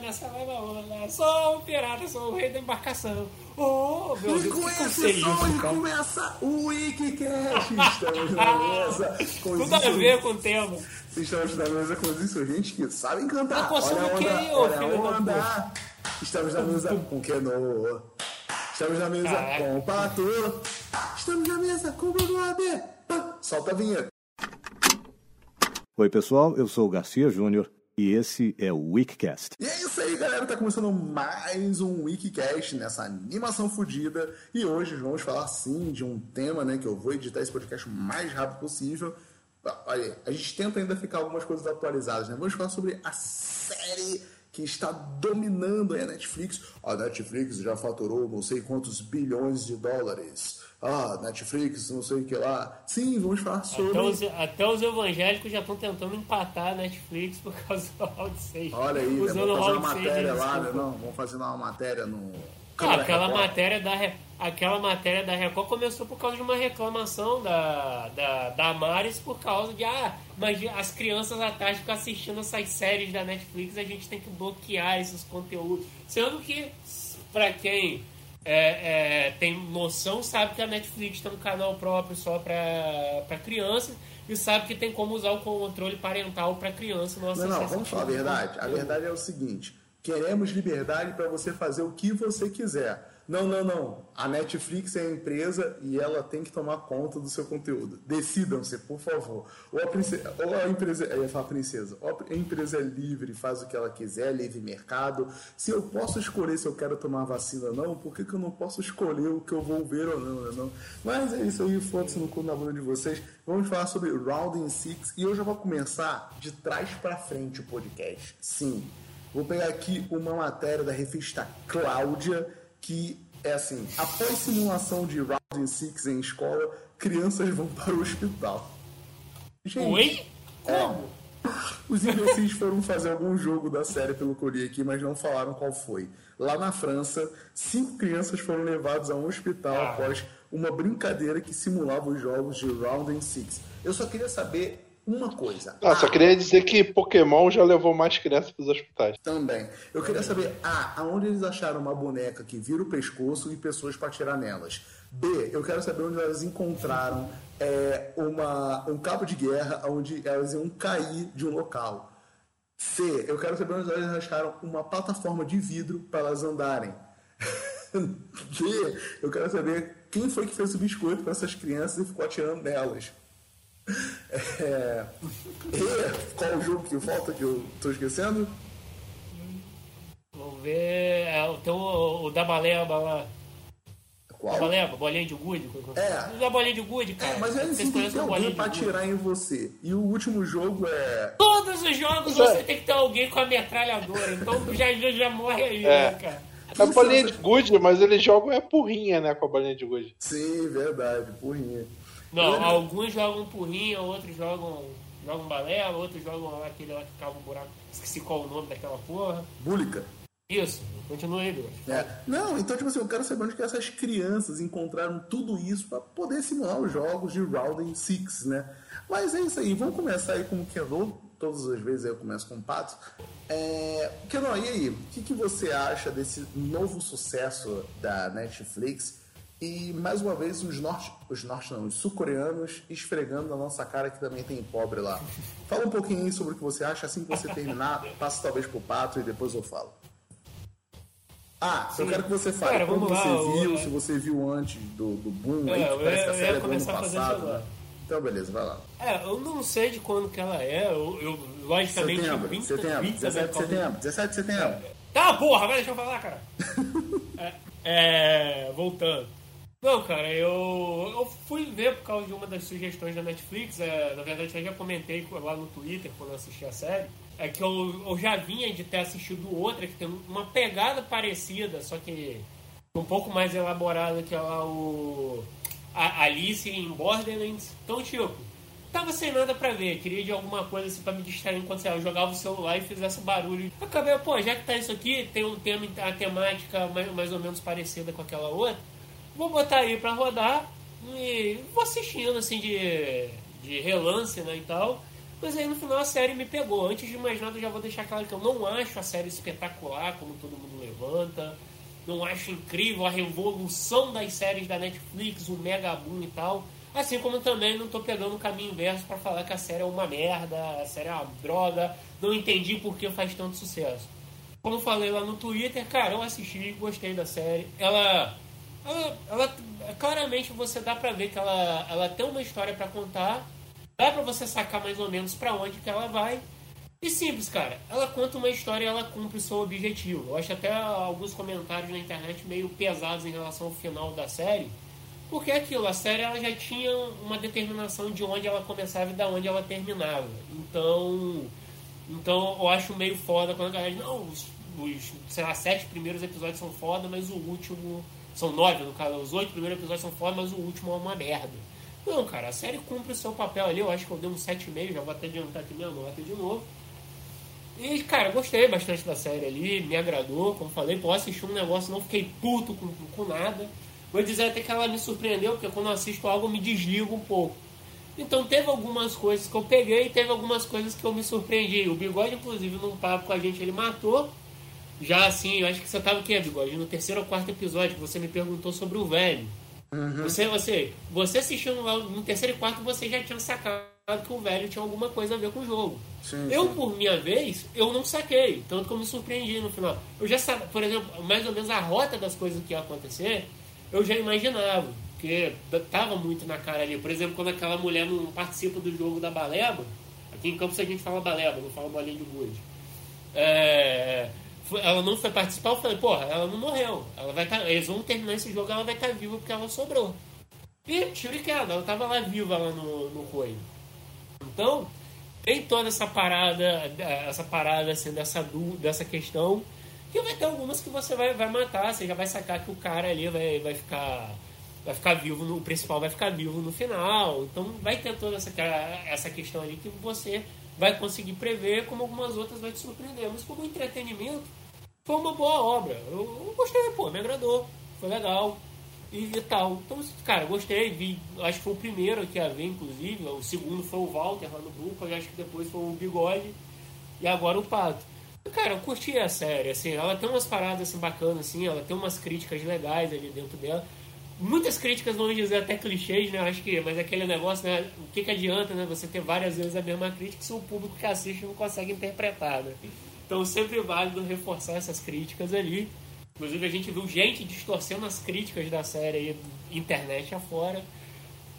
nessa, nessa leva onda. Sou um pirata, sou o rei da embarcação. Oh, meu E Deus, com que esse cara. começa o Wikicast. Estamos na mesa com os Tudo a ver com o tema. Estamos na mesa com os insurgentes que sabem cantar. Coçando olha a o quê onda, ô olha filho da a onda. Estamos na mesa com o Kenô. Estamos na mesa Caraca. com o Pato. Estamos na mesa com o Bruno AB. Pá, Solta a vinheta. Oi, pessoal, eu sou o Garcia Júnior e esse é o Weekcast. E é isso aí, galera. Tá começando mais um Wikicast nessa animação fodida. E hoje vamos falar sim de um tema, né? Que eu vou editar esse podcast o mais rápido possível. Olha, a gente tenta ainda ficar algumas coisas atualizadas, né? Vamos falar sobre a série que está dominando a Netflix. A Netflix já faturou não sei quantos bilhões de dólares. Ah, Netflix, não sei o que lá. Sim, vamos falar sobre. Até os, até os evangélicos já estão tentando empatar a Netflix por causa do Round 6. Olha aí, né? Vamos fazer uma Round 6 matéria de lá, né? Não, vamos fazer uma matéria no. Ah, aquela Record. matéria da aquela matéria da Record começou por causa de uma reclamação da, da, da Maris por causa de ah, mas as crianças à tarde ficam assistindo essas séries da Netflix, a gente tem que bloquear esses conteúdos. Sendo que, pra quem é, é, tem noção, sabe que a Netflix tem um canal próprio só pra crianças e sabe que tem como usar o controle parental pra criança. Não, Não, vamos falar a de verdade. A verdade é o seguinte: queremos liberdade para você fazer o que você quiser. Não, não, não. A Netflix é a empresa e ela tem que tomar conta do seu conteúdo. Decidam-se, por favor. Ou a, princesa, ou a empresa. Eu ia falar princesa. A empresa é livre, faz o que ela quiser, livre mercado. Se eu posso escolher se eu quero tomar vacina ou não, por que, que eu não posso escolher o que eu vou ver ou não, né? Não? Mas é isso aí, foda-se no cu na bunda de vocês. Vamos falar sobre Rounding Six e eu já vou começar de trás para frente o podcast. Sim. Vou pegar aqui uma matéria da revista Cláudia, que é assim: após simulação de Rounding Six em escola, crianças vão para o hospital. Gente, Oi? Como? os imbecis foram fazer algum jogo da série pelo li aqui, mas não falaram qual foi. Lá na França, cinco crianças foram levadas a um hospital Ah. após uma brincadeira que simulava os jogos de Round and Six. Eu só queria saber uma coisa. Ah, só queria dizer que Pokémon já levou mais crianças para os hospitais. Também. Eu queria saber, A, aonde eles acharam uma boneca que vira o pescoço e pessoas para tirar nelas. B, eu quero saber onde elas encontraram é, uma, um cabo de guerra onde elas iam cair de um local. C, eu quero saber onde elas acharam uma plataforma de vidro para elas andarem. D, eu quero saber quem foi que fez o biscoito para essas crianças e ficou atirando nelas. É, E, qual o jogo que falta que eu tô esquecendo? Vamos ver. É, tem o, o da baleba lá. Qual? Da baleba, bolinha de gude. É. O da bolinha de gude, cara. É, mas Vocês assim tem que ter alguém pra atirar em você. E o último jogo é. Todos os jogos é. você tem que ter alguém com a metralhadora. Então já, já, já morre aí, É. né, cara? É bolinha de gude, mas eles jogam é porrinha, né, com a bolinha de gude. Sim, verdade, porrinha. Não, alguns jogam porrinha, outros jogam, jogam balela, outros jogam aquele lá que cava um buraco. Esqueci qual o nome daquela porra. Búlica. Isso, continua aí, Deus. É. Não, então, tipo assim, eu quero saber onde que essas crianças encontraram tudo isso pra poder simular os jogos de Round Six, né? Mas é isso aí, vamos começar aí com o Kenô. Todas as vezes eu começo com o Pato. É... E aí? O que, que você acha desse novo sucesso da Netflix? E, mais uma vez, os norte... Os norte não, os sul-coreanos esfregando na nossa cara que também tem pobre lá. Fala um pouquinho sobre o que você acha. Assim que você terminar, passa talvez pro Pato e depois eu falo. Ah, eu Sim. quero que você fale Cara, lá, você viu, se você viu antes do, do boom É, aí, que eu parece que a eu série é do ano passado, né? Então, beleza, vai lá. É, eu não sei de quando que ela é. Eu, eu logicamente, Setembro, 20, setembro, 20 17 de setembro, 17 de setembro. Tá, porra, vai deixa eu falar, cara. é, é, voltando. Não, cara, eu, eu fui ver por causa de uma das sugestões da Netflix. É, na verdade, eu já comentei lá no Twitter quando eu assisti a série. É que eu, eu já vinha de ter assistido outra que tem uma pegada parecida, só que um pouco mais elaborada que é lá o a Alice em Borderlands. Então, tipo, tava sem nada pra ver, queria de alguma coisa assim pra me distrair enquanto sei lá, eu jogava o celular e fizesse barulho. Acabei, pô, já que tá isso aqui, tem um tema, a temática mais, mais ou menos parecida com aquela outra, vou botar aí pra rodar e vou assistindo assim de, de relance, né, e tal. Mas aí no final a série me pegou. Antes de mais nada, eu já vou deixar claro que eu não acho a série espetacular, como todo mundo levanta. Não acho incrível a revolução das séries da Netflix, o mega boom e tal. Assim como também não tô pegando o caminho inverso para falar que a série é uma merda, a série é uma droga, não entendi por que faz tanto sucesso. Como falei lá no Twitter, cara, eu assisti, gostei da série. Ela, ela, ela claramente você dá pra ver que ela, ela tem uma história para contar, dá pra você sacar mais ou menos para onde que ela vai. E simples, cara, ela conta uma história e ela cumpre o seu objetivo. Eu acho até alguns comentários na internet meio pesados em relação ao final da série porque é aquilo, a série ela já tinha uma determinação de onde ela começava e de onde ela terminava. Então, então eu acho meio foda quando a galera diz, não, os, os sei lá, sete primeiros episódios são foda, mas o último. São nove, no caso, os oito primeiros episódios são foda, mas o último é uma merda. Não, cara, a série cumpre o seu papel ali, eu acho que eu dei um 7,5, já vou até adiantar aqui minha nota de novo. E, cara, gostei bastante da série ali, me agradou, como falei, pô, assisti um negócio, não fiquei puto com, com nada. Vou dizer até que ela me surpreendeu, porque quando eu assisto algo eu me desligo um pouco. Então teve algumas coisas que eu peguei e teve algumas coisas que eu me surpreendi. O Bigode, inclusive, num papo com a gente, ele matou. Já assim, eu acho que você tava o quê, Bigode? No terceiro ou quarto episódio, que você me perguntou sobre o velho. Uhum. Você, você, você assistindo lá no terceiro e quarto, você já tinha sacado que o velho tinha alguma coisa a ver com o jogo. Sim, eu, sim. por minha vez, eu não saquei. Tanto que eu me surpreendi no final. Eu já sabia, por exemplo, mais ou menos a rota das coisas que ia acontecer eu já imaginava, porque tava muito na cara ali. Por exemplo, quando aquela mulher não participa do jogo da baleba, aqui em Campos a gente fala baleba, não fala bolinha de gude. É, ela não foi participar, eu falei, porra, ela não morreu. Ela vai tá, eles vão terminar esse jogo, ela vai estar tá viva porque ela sobrou. E queda, ela tava lá viva lá no, no coelho. Então, tem toda essa parada, essa parada assim, dessa, dessa questão que vai ter algumas que você vai, vai matar, você já vai sacar que o cara ali vai, vai ficar vai ficar vivo, no, o principal vai ficar vivo no final. Então vai ter toda essa, essa questão ali que você vai conseguir prever, como algumas outras vai te surpreender. Mas como entretenimento, foi uma boa obra. Eu, eu gostei, pô, me agradou, foi legal e, e, tal. Então, cara, gostei, vi, acho que foi o primeiro aqui a ver, inclusive. O segundo foi o Walter lá no grupo, acho que depois foi o Bigode e agora o Pato. Cara, eu curti a série, assim, ela tem umas paradas assim, bacanas, assim, ela tem umas críticas legais ali dentro dela. Muitas críticas, vamos dizer, até clichês, né? Acho que, mas aquele negócio, né? O que, que adianta, né? Você ter várias vezes a mesma crítica se o público que assiste não consegue interpretar, né? Então sempre válido reforçar essas críticas ali. Inclusive a gente viu gente distorcendo as críticas da série aí, internet afora.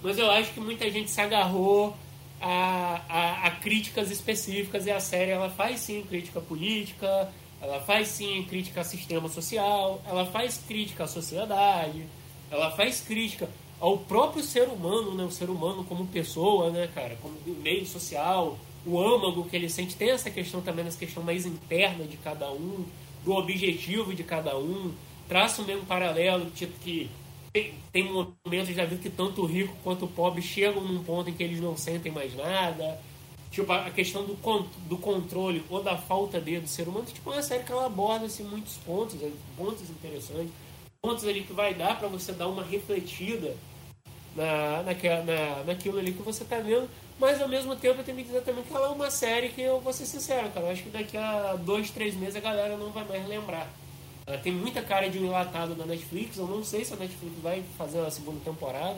Mas eu acho que muita gente se agarrou a, a, a, críticas específicas e a série ela faz sim crítica política, ela faz sim crítica ao sistema social, ela faz crítica à sociedade, ela faz crítica ao próprio ser humano, né? O ser humano como pessoa, né, cara? Como meio social, o âmago que ele sente. Tem essa questão também, essa questão mais interna de cada um, do objetivo de cada um. Traça o mesmo paralelo, tipo que tem, momentos da vida que tanto o rico quanto o pobre chegam num ponto em que eles não sentem mais nada. Tipo, a questão do, do controle ou da falta dele do ser humano. Tipo, é uma série que ela aborda assim, muitos pontos, né, pontos interessantes. Pontos ali que vai dar para você dar uma refletida na, naquela, na, naquilo ali que você tá vendo. Mas ao mesmo tempo eu tenho que dizer também que ela é uma série que eu vou ser sincero, cara. Eu acho que daqui a dois, três meses a galera não vai mais lembrar. Ela tem muita cara de um enlatado da Netflix. Eu não sei se a Netflix vai fazer uma segunda temporada.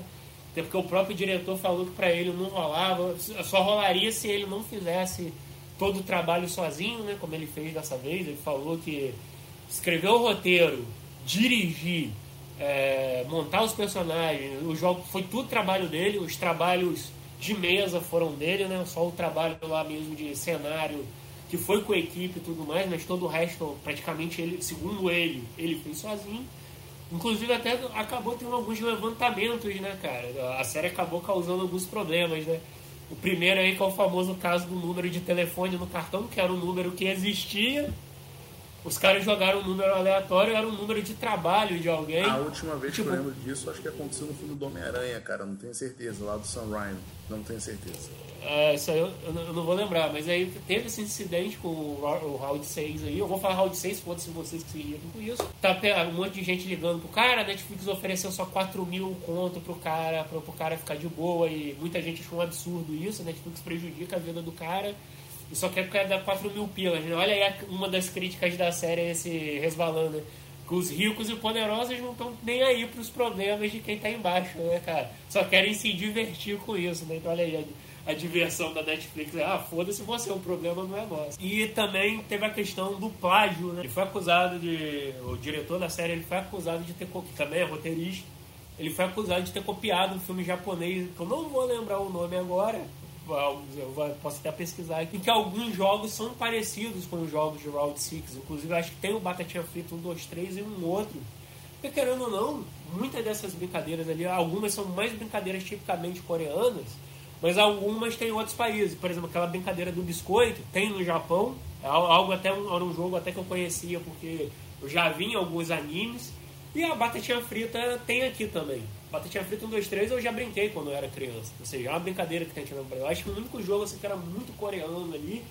Até porque o próprio diretor falou que para ele não rolava. Só rolaria se ele não fizesse todo o trabalho sozinho, né? Como ele fez dessa vez. Ele falou que escreveu o roteiro, dirigir, é, montar os personagens, o jogo foi tudo trabalho dele. Os trabalhos de mesa foram dele, né? Só o trabalho lá mesmo de cenário que foi com a equipe e tudo mais, mas todo o resto, praticamente, ele, segundo ele, ele fez sozinho. Inclusive até acabou tendo alguns levantamentos, né, cara? A série acabou causando alguns problemas, né? O primeiro aí que é o famoso caso do número de telefone no cartão, que era um número que existia, Os caras jogaram um número aleatório, era um número de trabalho de alguém. A última vez Tipo- que eu lembro disso, acho que aconteceu no filme do Homem-Aranha, cara. Não tenho certeza. Lá do Sam Raimi. Não tenho certeza. É, isso aí eu, eu não- vou lembrar, mas aí teve esse incidente com o, o Round 6 aí. Eu vou falar Round 6, foda-se vocês que se irritam com isso. Tá um monte de gente ligando pro cara, a Netflix ofereceu só 4 mil conto pro cara, pro, pro cara ficar de boa e muita gente achou um absurdo isso. A Netflix prejudica a vida do cara e só quer que o cara dá 4 mil pilas. Né? Olha aí uma das críticas da série, esse resvalando. né? Que os ricos e poderosos não estão nem aí pros problemas de quem tá embaixo, né, cara? Só querem se divertir com isso, né? Então olha aí a, a diversão da Netflix. Ah, foda-se você, o problema não é nosso. E também teve a questão do plágio, né? Ele foi acusado de. O diretor da série ele foi acusado de ter. Que também é roteirista. Ele foi acusado de ter copiado um filme japonês, que eu não vou lembrar o nome agora. Eu vou- posso até pesquisar aqui. Que alguns jogos são parecidos com os jogos de Round 6. Inclusive, acho que tem o Batatinha Frita 1, 2, 3 e um outro. Porque, querendo ou não, muitas dessas brincadeiras ali, algumas são mais brincadeiras tipicamente coreanas, mas algumas tem em outros países. Por exemplo, aquela brincadeira do biscoito tem no Japão. É al- algo até um, era um jogo até que eu conhecia, porque eu já vi em alguns animes. E a batatinha frita tem aqui também. Batatinha frita 1, 2, 3 eu já brinquei quando eu era criança. Ou seja, é uma brincadeira que tem aqui no Brasil. Eu acho que o único jogo assim, que era muito coreano ali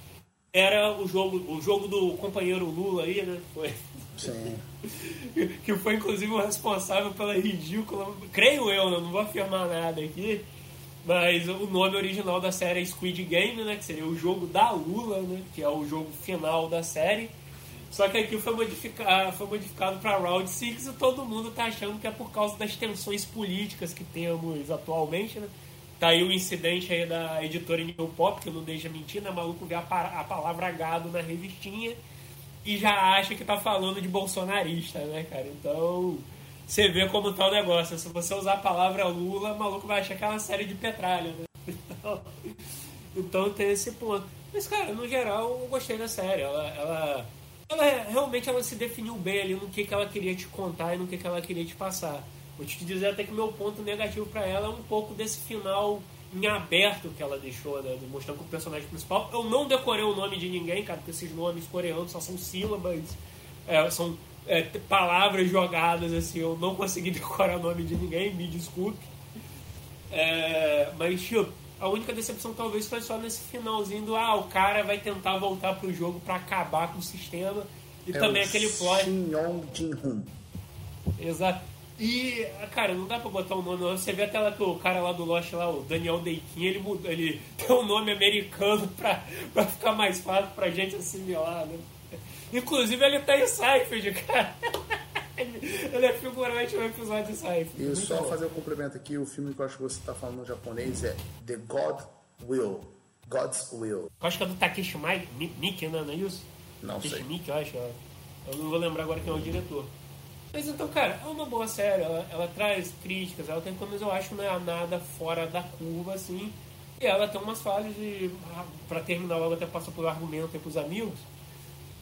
era o jogo, o jogo do companheiro Lula aí, né? Foi. Sim. que foi inclusive o responsável pela ridícula. Creio eu, né? não vou afirmar nada aqui. Mas o nome original da série é Squid Game, né? Que seria o jogo da Lula, né? Que é o jogo final da série. Só que aqui foi modificado, foi modificado para Round 6 e todo mundo tá achando que é por causa das tensões políticas que temos atualmente, né? Tá aí o incidente aí da editora New Pop, que não deixa mentir, né? Maluco vê a, a palavra gado na revistinha e já acha que tá falando de bolsonarista, né, cara? Então, você vê como tá o negócio. Se você usar a palavra Lula, maluco vai achar que é uma série de petralha, né? Então, então tem esse ponto. Mas, cara, no geral, eu gostei da série. Ela, ela, ela é- realmente ela se definiu bem ali no que, que ela queria te contar e no que, que ela queria te passar. Vou te dizer até que meu ponto negativo pra ela é um pouco desse final em aberto que ela deixou, né? Mostrando que o personagem principal. Eu não decorei o nome de ninguém, cara, porque esses nomes coreanos só são sílabas, é, são é, palavras jogadas, assim. Eu não consegui decorar o nome de ninguém, me desculpe. É, mas, tipo, a única decepção talvez foi só nesse finalzinho do ah, o cara vai tentar voltar pro jogo pra acabar com o sistema. E É também aquele plot. Shin Yong Jin-hun. Exato. E, cara, não dá pra botar um nome. não. Você vê até lá que o cara lá do Lost, lá, o Daniel Deikin, ele mudou, ele tem um nome americano pra, pra ficar mais fácil pra gente assimilar, né? Inclusive ele tá em Seinfeld, cara. Ele é figurante no episódio Seinfeld. E Muito só bom. fazer o complemento aqui, o filme que eu acho que você está falando no japonês é The God Will. God's Will. Eu acho que é do Takeshi Mai- Mi- Miike, né? Não é isso? Não Takeshi sei. Miike, eu acho. ó. Eu não vou lembrar agora quem é o diretor. Mas então, cara, é uma boa série. Ela, ela traz críticas, ela tem coisas, eu acho, que não é nada fora da curva, assim. E ela tem umas falhas de... Pra terminar logo, até passar por argumento aí pros amigos.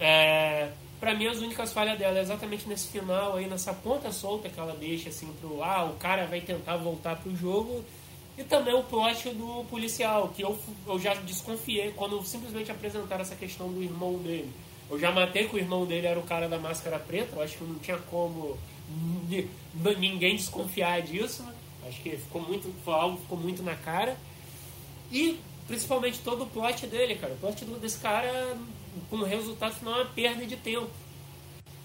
É, pra mim, as únicas falhas dela é exatamente nesse final aí, nessa ponta solta que ela deixa, assim, pro... Ah, o cara vai tentar voltar pro jogo... E também o plot do policial, que eu, eu já desconfiei quando simplesmente apresentaram essa questão do irmão dele. Eu já matei que o irmão dele era o cara da máscara preta, eu acho que não tinha como ni- ninguém desconfiar disso. né? Acho que ficou muito, algo ficou muito na cara. E principalmente todo o plot dele, cara. O plot desse cara, com o resultado final, é uma perda de tempo.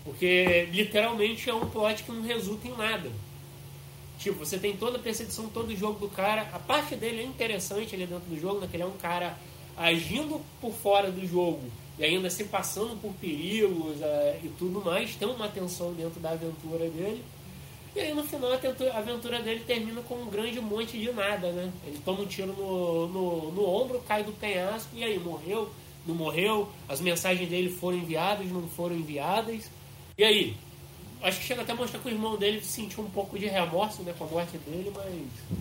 Porque literalmente é um plot que não resulta em nada. Tipo, você tem toda a percepção, todo o jogo do cara. A parte dele é interessante ali dentro do jogo, né? Que ele é um cara agindo por fora do jogo e ainda se passando por perigos eh, e tudo mais. Tem uma tensão dentro da aventura dele. E aí no final a aventura dele termina com um grande monte de nada, né? Ele toma um tiro no, no, no ombro, cai do penhasco e aí morreu, não morreu, as mensagens dele foram enviadas, não foram enviadas. E aí? Acho que chega até a mostrar que o irmão dele sentiu um pouco de remorso né, com a morte dele, mas.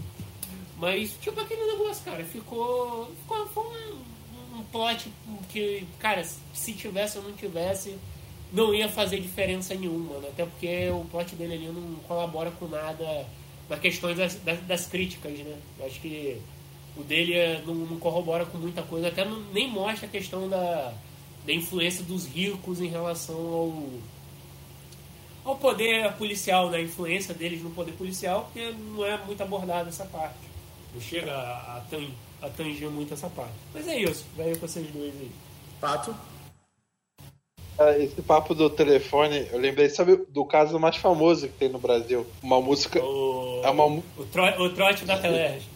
Mas, tipo, aquele negócio, cara, ficou. ficou foi um, um plot que, cara, se tivesse ou não tivesse, não ia fazer diferença nenhuma, né? Até porque o plot dele ali não colabora com nada na questão das, das, das críticas, né? Acho que o dele é- não, não corrobora com muita coisa, até não- nem mostra a questão da, da influência dos ricos em relação ao, ao poder policial, né? A influência deles no poder policial, porque não é muito abordada essa parte. Não chega a, a, tan- a tangir muito essa parte. Mas é isso, vai com vocês dois aí. Pato? Ah, Esse papo do telefone, eu lembrei, sabe, do caso mais famoso que tem no Brasil? Uma música. O, É uma o, tro, o trote da Telerge.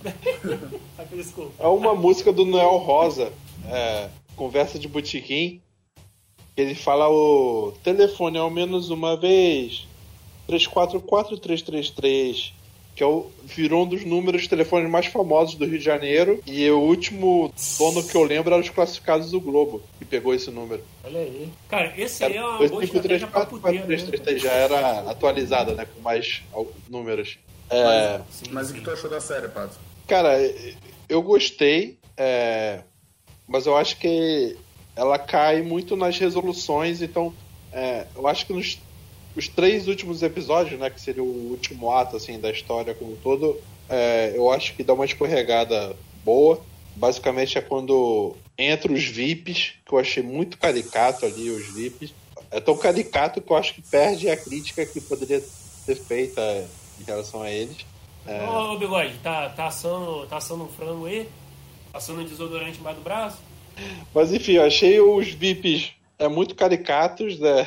Desculpa. É uma música do Noel Rosa, é, Conversa de Botequim. que Ele fala o telefone ao menos uma vez. 344333. Que é o, virou um dos números de telefones mais famosos do Rio de Janeiro. E o último dono que eu lembro era os classificados do Globo, que pegou esse número. Olha aí. Cara, esse aí é uma boa 253 estratégia pra puteiro, né? 4333 já era atualizada, né? Com mais números. É, Sim, Mas o que tu achou da série, Pato? Cara, eu gostei, é, mas eu acho que ela cai muito nas resoluções, então é, eu acho que nos os três últimos episódios, né, que seria o último ato assim da história como um todo, é, eu acho que dá uma escorregada boa. Basicamente é quando entra os VIPs, que eu achei muito caricato ali, os VIPs. É tão caricato que eu acho que perde a crítica que poderia ser feita em relação a eles. Ô, ô, Bigode, tá, tá, assando, tá assando um frango aí? Passando um desodorante embaixo do braço? Mas enfim, eu achei os VIPs é, muito caricatos, né?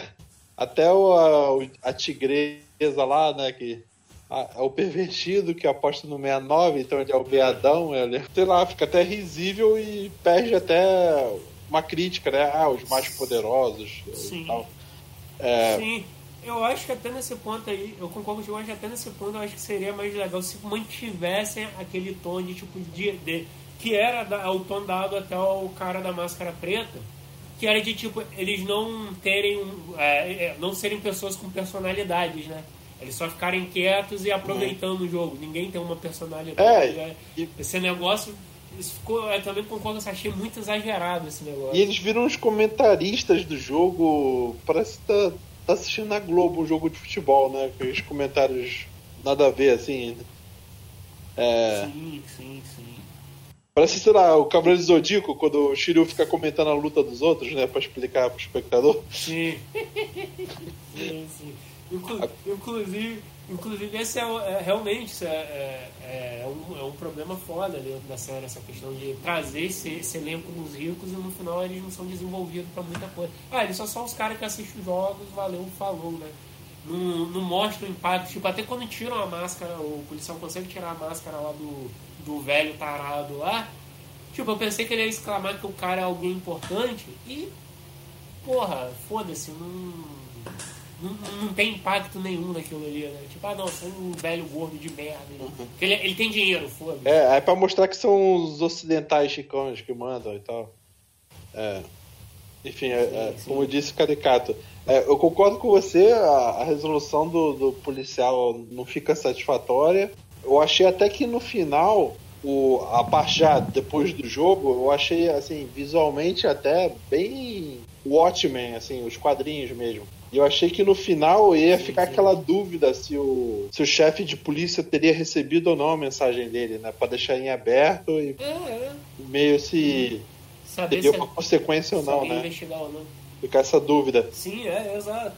Até o, a, o- a tigresa lá, né? Que é o pervertido que aposta no 69, então ele é o beadão, ele, sei lá, fica até risível e perde até uma crítica, né? Ah, os mais poderosos Sim. e tal. É, Sim. Eu acho que até nesse ponto aí, eu concordo contigo, eu acho que até nesse ponto eu acho que seria mais legal se mantivessem aquele tom de tipo de, de- que era da- o tom dado até o cara da máscara preta, que era de tipo eles não terem é, é, não serem pessoas com personalidades, né? Eles só ficarem quietos e aproveitando o jogo. Ninguém tem uma personalidade. É, né? e- Esse negócio, isso ficou, eu também concordo, eu achei muito exagerado esse negócio. E eles viram os comentaristas do jogo. Parece que tá, tá assistindo na Globo um jogo de futebol, né? Com os comentários nada a ver, assim. É, Sim, sim, sim. parece, sei lá, o Cavaleiro Zodíaco, quando o Shiryu fica comentando a luta dos outros, né? Pra explicar pro espectador. Sim. sim, sim. Inclu- inclusive, inclusive, esse é, é- realmente é, é, é um, é um problema foda dentro da série, essa questão de trazer esse, esse elenco dos ricos e no final eles não são desenvolvidos pra muita coisa. Ah, eles só são os caras que assistem os jogos, valeu, falou, né? Não, não mostra o impacto, tipo, até quando tiram a máscara, o policial consegue tirar a máscara lá do, do velho tarado lá. Tipo, eu pensei que ele ia exclamar que o cara é alguém importante e porra, foda-se, não, não, não tem impacto nenhum naquilo ali, né? Tipo, ah, não, sou um velho gordo de merda. né? Porque ele, ele tem dinheiro, foda-se. É, é pra mostrar que são os ocidentais chicanos que mandam e tal. É. Enfim, é, é, como eu disse, caricato. É, eu concordo com você, a, a resolução do, do policial não fica satisfatória. Eu achei até que no final, o, a parte já depois do jogo, eu achei assim, visualmente até bem Watchmen, assim, os quadrinhos mesmo. E eu achei que no final ia ficar aquela dúvida se o, se o chefe de polícia teria recebido ou não a mensagem dele, né? Pra deixar em aberto e É, é. meio se Saber teria se uma consequência ou não, né? investigar ou não. Ficar essa dúvida. Sim, é, exato.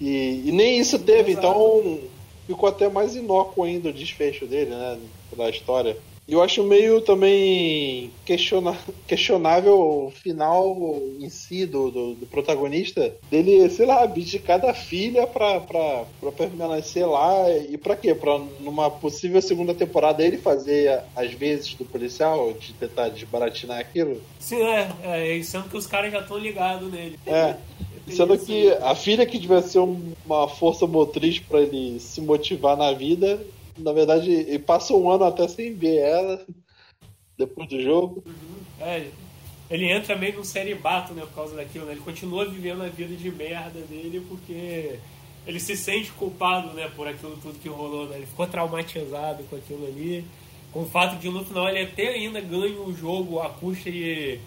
E, e nem isso teve, Exato. então ficou até mais inócuo ainda o desfecho dele, né? Da história. Eu acho meio também questiona, questionável o final em si do, do, do protagonista, dele, sei lá, abdicar da filha pra, pra, pra permanecer lá. E pra quê? Pra numa possível segunda temporada ele fazer as vezes do policial, de tentar desbaratinar aquilo. Sim, é, é. Sendo que os caras já estão ligados nele. É. Sendo que a filha que devia ser um- uma força motriz pra ele se motivar na vida, na verdade, ele passa um ano até sem ver ela depois do jogo. É, ele entra meio num celibato, né, por causa daquilo, né? Ele continua vivendo a vida de merda dele porque ele se sente culpado, né, por aquilo tudo que rolou, né? Ele ficou traumatizado com aquilo ali. Com o fato de no final ele até ainda ganha o jogo à custa de,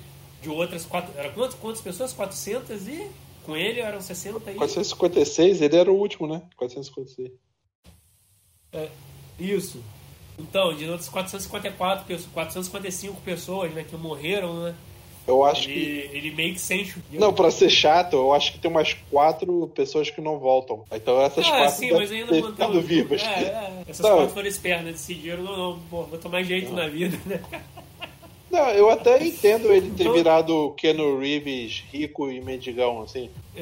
de outras quatro... Era quantas, quantas pessoas? 400 e... Com ele eram 60 e... 456, ele era o último, né? 456. É, isso. Então, de outras 454 pessoas, 455 pessoas, né, que morreram, né? Eu acho ele, que. ele meio que sente. Não, pra ser chato, eu acho que tem umas quatro pessoas que não voltam. Então essas Ah, quatro sim, mas ainda ter mantém ficado o- vivas. É, é. Essas Não. quatro foram espertas, decidiram, não, não, pô, vou tomar jeito na vida, né? Não, eu até entendo ele ter Então- virado Keanu Reeves rico e mendigão, assim.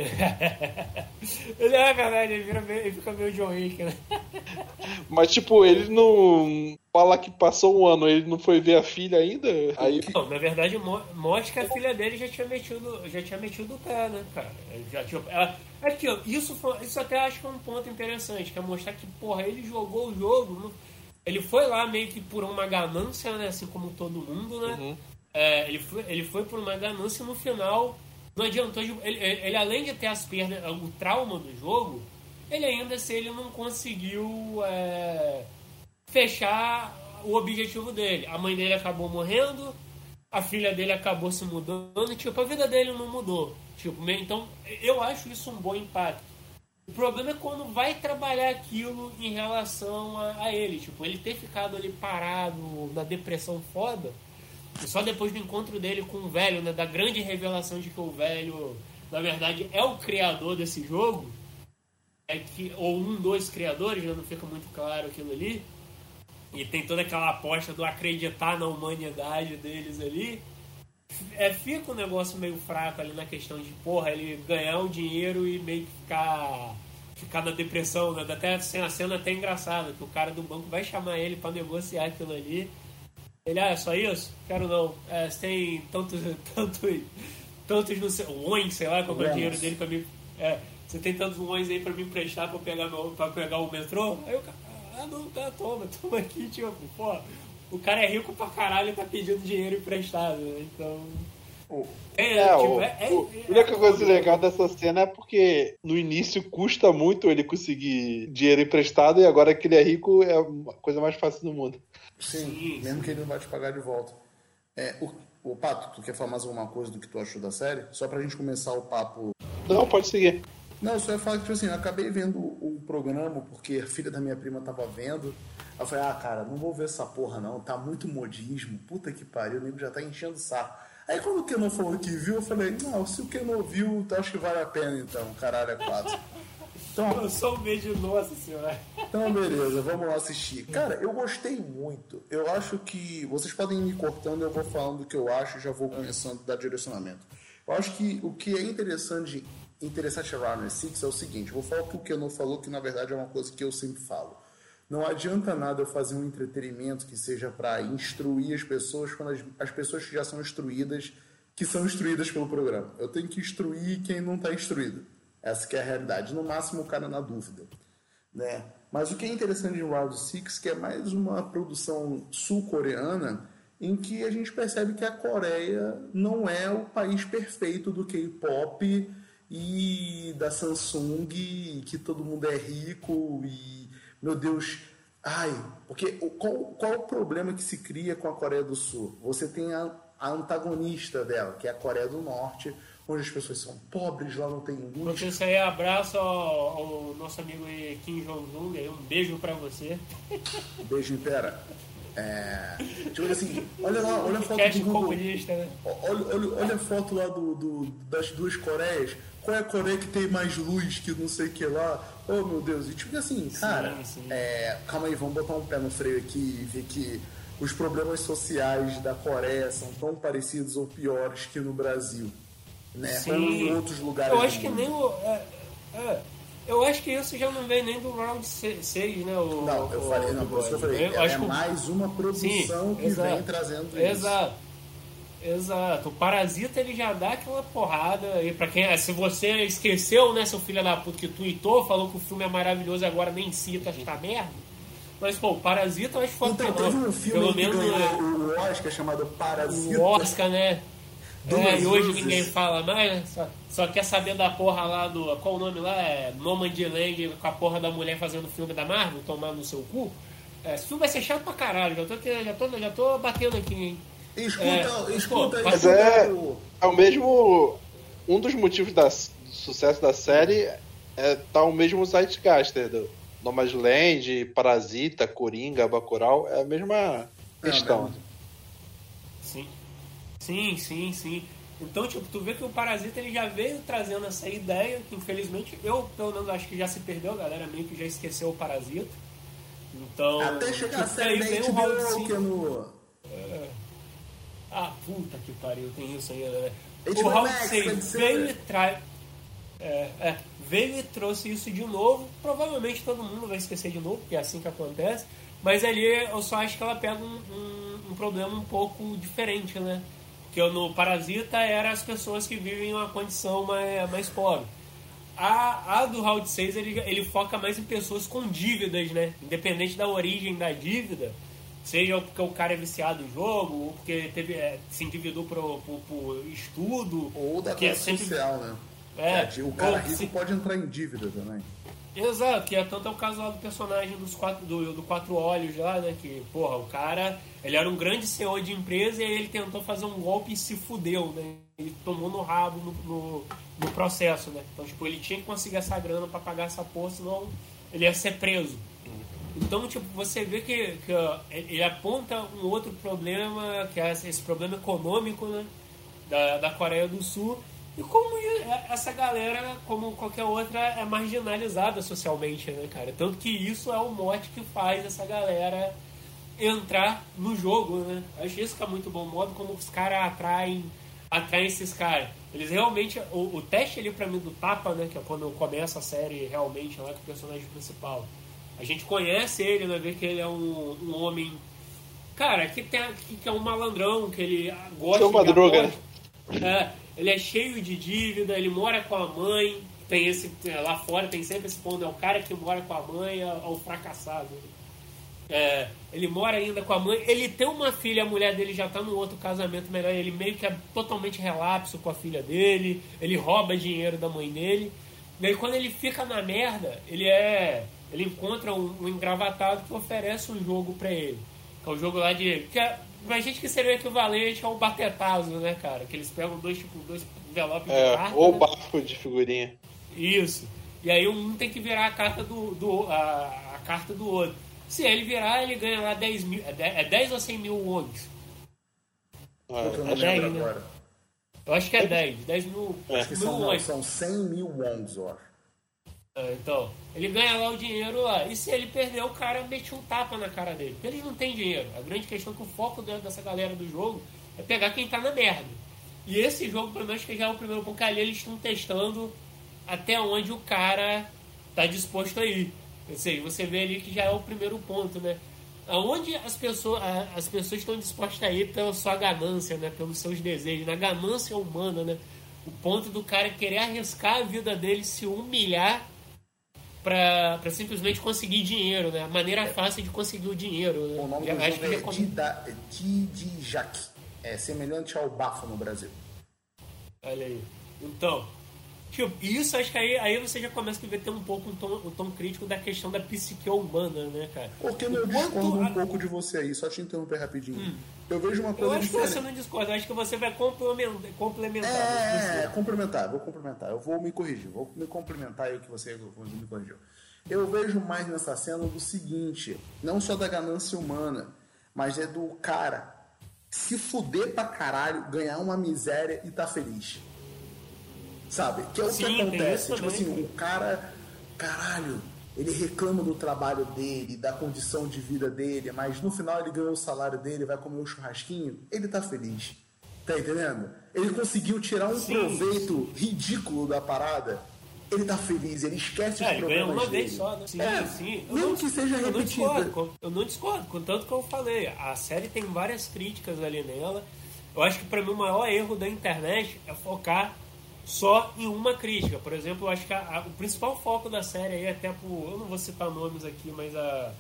Ele é verdade, ele, vira meio, ele fica meio John Wick, né? Mas, tipo, ele não. Fala que passou um ano, ele não foi ver a filha ainda. Aí. Não, na verdade, mo- mostra que a filha dele já tinha metido, já tinha metido o pé, né, cara? Ele Já tinha, ela, aqui, ó, isso, foi- isso até acho que é um ponto interessante, que é mostrar que, porra, ele jogou o jogo, não- ele foi lá meio que por uma ganância, né, assim como todo mundo, né? É, ele, foi, ele foi por uma ganância e no final não adiantou. de- Ele, ele, além de ter as perdas, o trauma do jogo, ele ainda se ele não conseguiu é, fechar o objetivo dele. A mãe dele acabou morrendo, a filha dele acabou se mudando, tipo, a vida dele não mudou. Tipo, então, eu acho isso um bom impacto. O problema é quando vai trabalhar aquilo em relação a, a ele. Tipo, ele ter ficado ali parado na depressão foda. E só depois do encontro dele com o velho, né? Da grande revelação de que o velho, na verdade, é o criador desse jogo. É que, ou um dos criadores, né? não fica muito claro aquilo ali. E tem toda aquela aposta do acreditar na humanidade deles ali. É, fica um negócio meio fraco ali na questão de, porra, ele ganhar o dinheiro e meio que ficar, ficar na depressão, né? Até assim, a cena até engraçada, que o cara do banco vai chamar ele pra negociar aquilo ali. Ele, ah, é só isso? Quero não. É, você tem tantos, tantos, tantos, não sei, wons, sei lá, qual é o dinheiro dele pra mim. É, você tem tantos wons aí pra me emprestar pra pegar, meu, pra pegar o metrô? Aí o cara, ah, não, tá, toma, toma aqui, tipo, pô. O cara é rico pra caralho e tá pedindo dinheiro emprestado, né? Então. É, É, tipo, o, é, é- o- é- a única coisa legal dessa cena é porque no início custa muito ele conseguir dinheiro emprestado e agora que ele é rico é a coisa mais fácil do mundo. Sim, Sim, mesmo que ele não vai te pagar de volta. É, o, o Pato, tu quer falar mais alguma coisa do que tu achou da série? Só pra gente começar o papo. Não, pode seguir. Não, eu só ia falar que, tipo assim, eu acabei vendo o programa porque a filha da minha prima tava vendo. Aí eu falei, ah, cara, não vou ver essa porra não, tá muito modismo, puta que pariu, o nego já tá enchendo o saco. Aí quando o Kenan falou que viu, eu falei, não, se o Kenan viu, eu acho que vale a pena então, caralho, é quatro. Então, sou um beijo, nossa senhora. Então, beleza, vamos lá assistir. Cara, eu gostei muito. Eu acho que. Vocês podem ir me cortando, eu vou falando o que eu acho e já vou começando a dar direcionamento. Eu acho que o que é interessante, interessante a Runner Six é o seguinte: vou falar o que o Keanu falou, que na verdade é uma coisa que eu sempre falo. Não adianta nada eu fazer um entretenimento que seja para instruir as pessoas quando as, as pessoas que já são instruídas, que são instruídas pelo programa. Eu tenho que instruir quem não está instruído. Essa que é a realidade. No máximo o cara na dúvida né? Mas o que é interessante em Round Six que é mais uma produção sul-coreana em que a gente percebe que a Coreia não é o país perfeito do K-pop e da Samsung, que todo mundo é rico e meu Deus, ai, porque qual, qual o problema que se cria com a Coreia do Sul? Você tem a, a antagonista dela, que é a Coreia do Norte, onde as pessoas são pobres, lá não tem luz, isso aí, abraço ao, ao nosso amigo aí, Kim Jong-un, um beijo pra você. Beijo, Impera. É, tipo assim, olha lá, olha a foto do Google. né? Olha, olha, olha a foto lá do, do- das duas Coreias. Qual é a Coreia que tem mais luz que não sei o que lá? Oh meu Deus, e tipo assim, cara, sim. é, calma aí, vamos botar um pé no freio aqui e ver que os problemas sociais da Coreia são tão parecidos ou piores que no Brasil. Né? Ou em outros lugares. Eu acho que mundo. nem o. é, é, eu acho que isso já não vem nem do round 6, né? O, Não, eu o- falei, não, o por isso que eu falei, Eu é mais uma produção que exato. vem trazendo isso. Exato. Exato. O Parasita ele já dá aquela porrada. E pra quem. Se você esqueceu, né, seu filho da puta que tweetou, falou que o filme é maravilhoso e agora nem cita esta merda. Mas, pô, o Parasita eu acho que foi Então, teve um filme Pelo que menos ganhou é, o Oscar chamado Parasita. o Oscar, né? Duas É, e hoje luzes. ninguém fala mais, né? Só, só quer saber da porra lá do. Qual o nome lá? É Nomadland com a porra da mulher fazendo filme da Marvel, tomando no seu cu. É, esse filme vai ser chato pra caralho. Já tô, já tô, já tô batendo aqui, hein? Escuta, É, escuta, pô, escuta é, o- é o mesmo. Um dos motivos da, do sucesso da série é tá o mesmo Zeitgeist, né, do Nomadland, Parasita, Coringa, Bacurau, é a mesma questão. É, Sim. Sim, sim. Então, tipo, tu vê que o Parasita ele já veio trazendo essa ideia, que infelizmente eu, pelo menos, acho que já se perdeu, a galera meio que já esqueceu o Parasita. Então. Até chegar a tipo, série aí vem o Round que é no... Ah, puta que pariu, tem isso ainda, né? HBO o Round Max, 6 deve ser. veio e traz. É, é, veio e trouxe isso de novo. Provavelmente todo mundo vai esquecer de novo, porque é assim que acontece. Mas ali eu só acho que ela pega um, um, um problema um pouco diferente, né? Que no Parasita era as pessoas que vivem em uma condição mais, mais pobre. A, a do Round 6 ele, ele foca mais em pessoas com dívidas, né? Independente da origem da dívida, seja porque o cara é viciado em jogo, ou porque teve, é, se endividou por, por, por estudo. Ou da que é classe sempre- social, né? É, o cara rico se- pode entrar em dívida também. Exato, que é tanto é o caso lá do personagem dos quatro, do, do Quatro Olhos lá, né? Que, porra, o cara, ele era um grande CEO de empresa e ele tentou fazer um golpe e se fudeu, né? Ele tomou no rabo no, no, no processo, né? Então, tipo, ele tinha que conseguir essa grana pra pagar essa porra, senão ele ia ser preso. Então, tipo, você vê que, que ó, ele aponta um outro problema, que é esse problema econômico, né? Da, da Coreia do Sul. E como é- essa galera, como qualquer outra, é marginalizada socialmente, né, cara? Tanto que isso é o mote que faz essa galera entrar no jogo, né? Acho isso que é muito bom o modo como os caras atraem, atraem esses caras. Eles realmente. O, o teste ali pra mim do tapa, né? Que é quando começa a série realmente lá com o personagem principal. A gente conhece ele, né? Vê que ele é um, um homem. Cara, que, tem, que, que é um malandrão, que ele gosta é de droga, aposta. É, ele é cheio de dívida, ele mora com a mãe. Tem esse. Lá fora tem sempre esse ponto, é o cara que mora com a mãe, é, é o fracassado. É, ele mora ainda com a mãe. Ele tem uma filha, a mulher dele já tá num outro casamento melhor. Ele meio que é totalmente relapso com a filha dele. Ele rouba dinheiro da mãe dele. E aí quando ele fica na merda, ele é. Ele encontra um, um engravatado que oferece um jogo pra ele. Que é o jogo lá de. Que é, pra gente que seria o equivalente ao batetazo, né, cara? Que eles pegam dois, tipo, dois envelopes de É, carta. ou né? bafo de figurinha. Isso. E aí um tem que virar a carta do, do a, a carta do outro. Se ele virar, ele ganha lá 10 mil. É 10, é 10 ou 100 mil wons? Outro eu É lembro dez, né? agora. Eu acho que é 10. 10 mil, Acho que mil são, não, são 100 mil wons, eu acho. Ah, Então, ele ganha lá o dinheiro lá. E se ele perder, o cara mete um tapa na cara dele. Porque eles não têm dinheiro. A grande questão é que o foco dessa galera do jogo é pegar quem tá na merda. E esse jogo, pelo menos, que já é o primeiro ponto que ali eles estão testando até onde o cara tá disposto a ir. Ou seja, você vê ali que já é o primeiro ponto, né? Aonde as pessoas, as pessoas estão dispostas a ir pela sua ganância, né? Pelos seus desejos, na ganância humana, né? O ponto do cara querer arriscar a vida dele, se humilhar pra, pra simplesmente conseguir dinheiro, né? A maneira fácil de conseguir o dinheiro, né? O nome Já do acho jogo que é Didijak. É semelhante ao bafo no Brasil. Olha aí. Então, tipo, isso acho que aí, aí você já começa a ver ter um pouco um tom, um tom crítico da questão da psique humana, né, cara? Porque eu O discordo um a- pouco de você aí, só te interromper rapidinho. Eu vejo uma Eu coisa acho que diferente. você não discorda, eu acho que você vai complementar. complementar É, complementar, vou complementar. Eu vou me corrigir, vou me complementar aí o que você me corrigiu. Eu vejo mais nessa cena do seguinte, não só da ganância humana, mas é do cara se fuder pra caralho, ganhar uma miséria e tá feliz. Sabe? Que é o Sim, que acontece. Tipo também. assim, o cara, caralho, ele reclama do trabalho dele, da condição de vida dele, mas no final ele ganhou o salário dele, vai comer o churrasquinho, ele tá feliz. Tá entendendo? Ele conseguiu tirar um Sim. proveito ridículo da parada. Ele tá feliz, ele esquece É, os ele ganha problemas uma dele. vez só, né? Sim, É, sim. Eu mesmo não- que seja eu não repetida. discordo, com- Eu não discordo, contanto que eu falei. A série tem várias críticas ali nela. Eu acho que pra mim o maior erro da internet é focar só em uma crítica. Por exemplo, eu acho que a- a- o principal foco da série aí, até por. Eu não vou citar nomes aqui, mas a.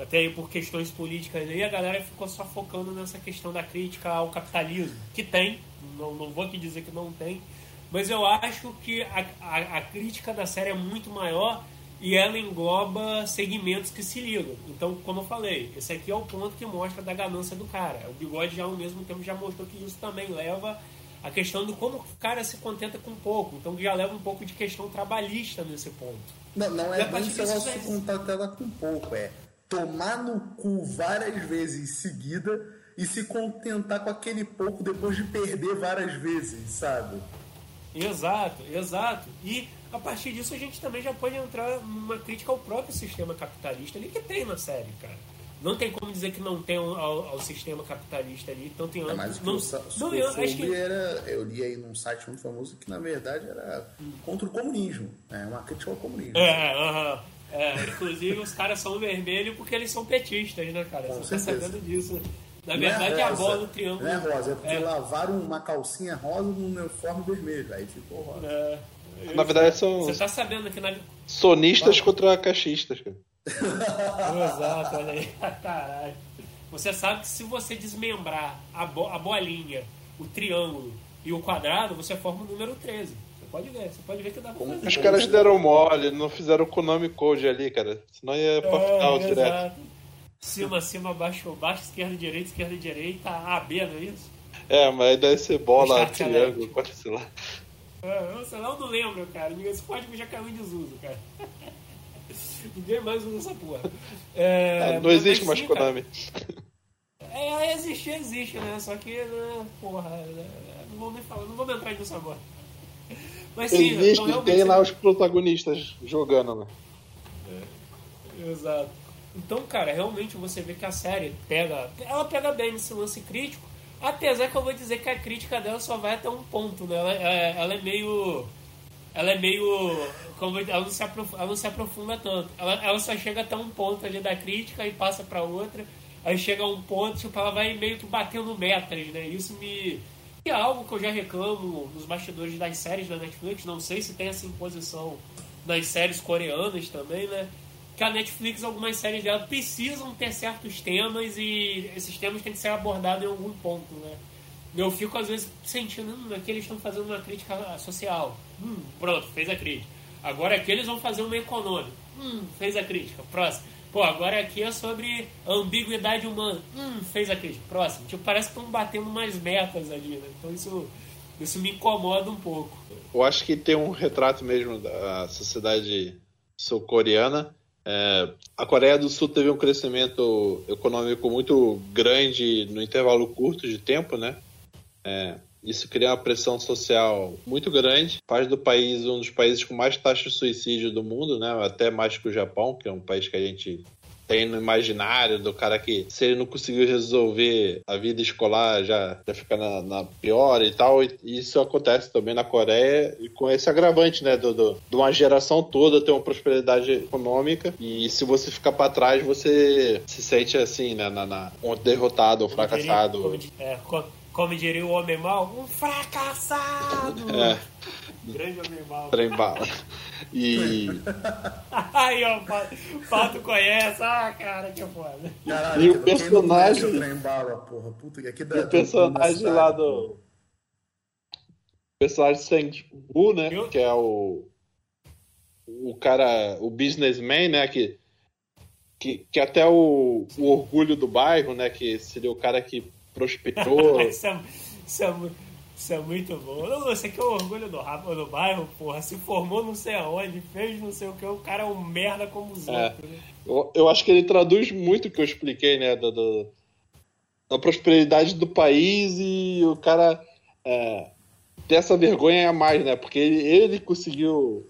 Até aí por questões políticas aí, a galera ficou só focando nessa questão da crítica ao capitalismo. Que tem, não, não vou aqui dizer que não tem, mas eu acho que a, a, crítica da série é muito maior e ela engloba segmentos que se ligam. Então, como eu falei, esse aqui é o ponto que mostra da ganância do cara. O bigode já ao mesmo tempo já mostrou que isso também leva a questão do como o cara se contenta com pouco. Então já leva um pouco de questão trabalhista nesse ponto. Não, não é bem se ela disso, se tela com pouco, é tomar no cu várias vezes em seguida e se contentar com aquele pouco depois de perder várias vezes, sabe? Exato, exato. E a partir disso a gente também já pode entrar numa crítica ao próprio sistema capitalista ali que tem na série, cara. Não tem como dizer que não tem ao, ao sistema capitalista ali, tanto em É, mas o que não, eu, não, eu que era. Eu li aí num site muito famoso que na verdade era contra o comunismo. É uma crítica ao comunismo. É, aham. É, inclusive os caras são vermelhos porque eles são petistas, né, cara? Com Você tá sabendo disso. né? Na Não é verdade, a rosa, bola do triângulo. Não é rosa, é porque É. lavaram uma calcinha rosa num uniforme vermelho. Aí ficou rosa. É, Na verdade, são Você tá sabendo que na. sonistas contra caixistas, cara. Exato, olha aí. Caralho. Você sabe que se você desmembrar a, bo- a bolinha, o triângulo e o quadrado, você forma o número 13. Você pode ver, você pode ver que dá pra fazer. Os caras deram mole, não fizeram o Konami Code ali, cara. Senão ia pra final É, direto. exato. Cima, cima, baixo, baixo, esquerda, direita, esquerda, direita, A, B, não é isso? É, mas deve ser bola, triângulo, pode ser lá. É, sei lá, eu não lembro, cara. Esse código já caiu em desuso, cara. Ninguém mais usa essa porra. É, Ah, não existe mais sim, cara. Konami. É, existe, existe, né? Só que, né, porra, né, não vou nem falar, não vou entrar nisso agora. Mas sim, Existe, então, tem lá os protagonistas jogando, né? Exato. Então, cara, realmente você vê que a série pega. Ela pega bem nesse lance crítico. Apesar que eu vou dizer que a crítica dela só vai até um ponto, né? Ela, é- ela é meio. Ela é meio. Como, ela, não se aprof- ela não se aprofunda tanto. Ela, ela só chega até um ponto ali da crítica e passa pra outra. Aí chega a um ponto, tipo, ela vai meio que batendo metas, né? Isso me. É algo que eu já reclamo nos bastidores das séries da Netflix. Não sei se tem essa imposição nas séries coreanas também, né? Que a Netflix, algumas séries dela precisam ter certos temas e esses temas têm que ser abordados em algum ponto, né? Eu fico às vezes sentindo hum, aqui eles estão fazendo uma crítica social. Hum, pronto, fez a crítica. Agora aqui eles vão fazer uma econômica. Hum, fez a crítica. Próximo. Pô, agora aqui é sobre ambiguidade humana. Hum, fez a crítica. Próximo. Tipo, parece que estão batendo umas metas ali, né? Então isso, isso me incomoda um pouco. Eu acho que tem um retrato mesmo da sociedade sul-coreana. É, a Coreia do Sul teve um crescimento econômico muito grande no intervalo curto de tempo, né? É, isso cria uma pressão social muito grande. Faz do país um dos países com mais taxa de suicídio do mundo, né? Até mais que o Japão, que é um país que a gente tem no imaginário do cara que, se ele não conseguir resolver a vida escolar, já, já fica na, na pior e tal. E isso acontece também na Coreia, e com esse agravante, né? Do, do- de uma geração toda ter uma prosperidade econômica. E se você ficar para trás, você se sente assim, né? Na, na, um derrotado ou fracassado. É, como diria o homem mal, um fracassado! É, Grande homem mal. trem bala. E. Aí, ó, o Pato, o Pato conhece. Ah, cara, que foda. Caralho, E o personagem- o trem bala, porra. Puta, que aqui da, o personagem da lá do. O personagem Sang-woo, né? Eu- Que é o. O cara. O businessman, né? Que. Que, que até o, o orgulho do bairro, né? Que seria o cara que prosperou. isso, é, isso, é, isso é muito bom. Não, Você aqui é o orgulho do, rapa- do bairro, porra. Se formou não sei aonde, fez não sei o que. O cara é um merda como os É. outros. Né? Eu, eu acho que ele traduz muito o que eu expliquei, né? Do, do- da prosperidade do país e o cara é, ter essa vergonha a mais, né? Porque ele, ele conseguiu,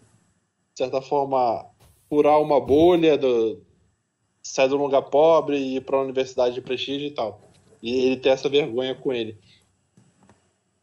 de certa forma, furar uma bolha, do, sair de um lugar pobre e ir para uma universidade de prestígio e tal. E ele ter essa vergonha com ele.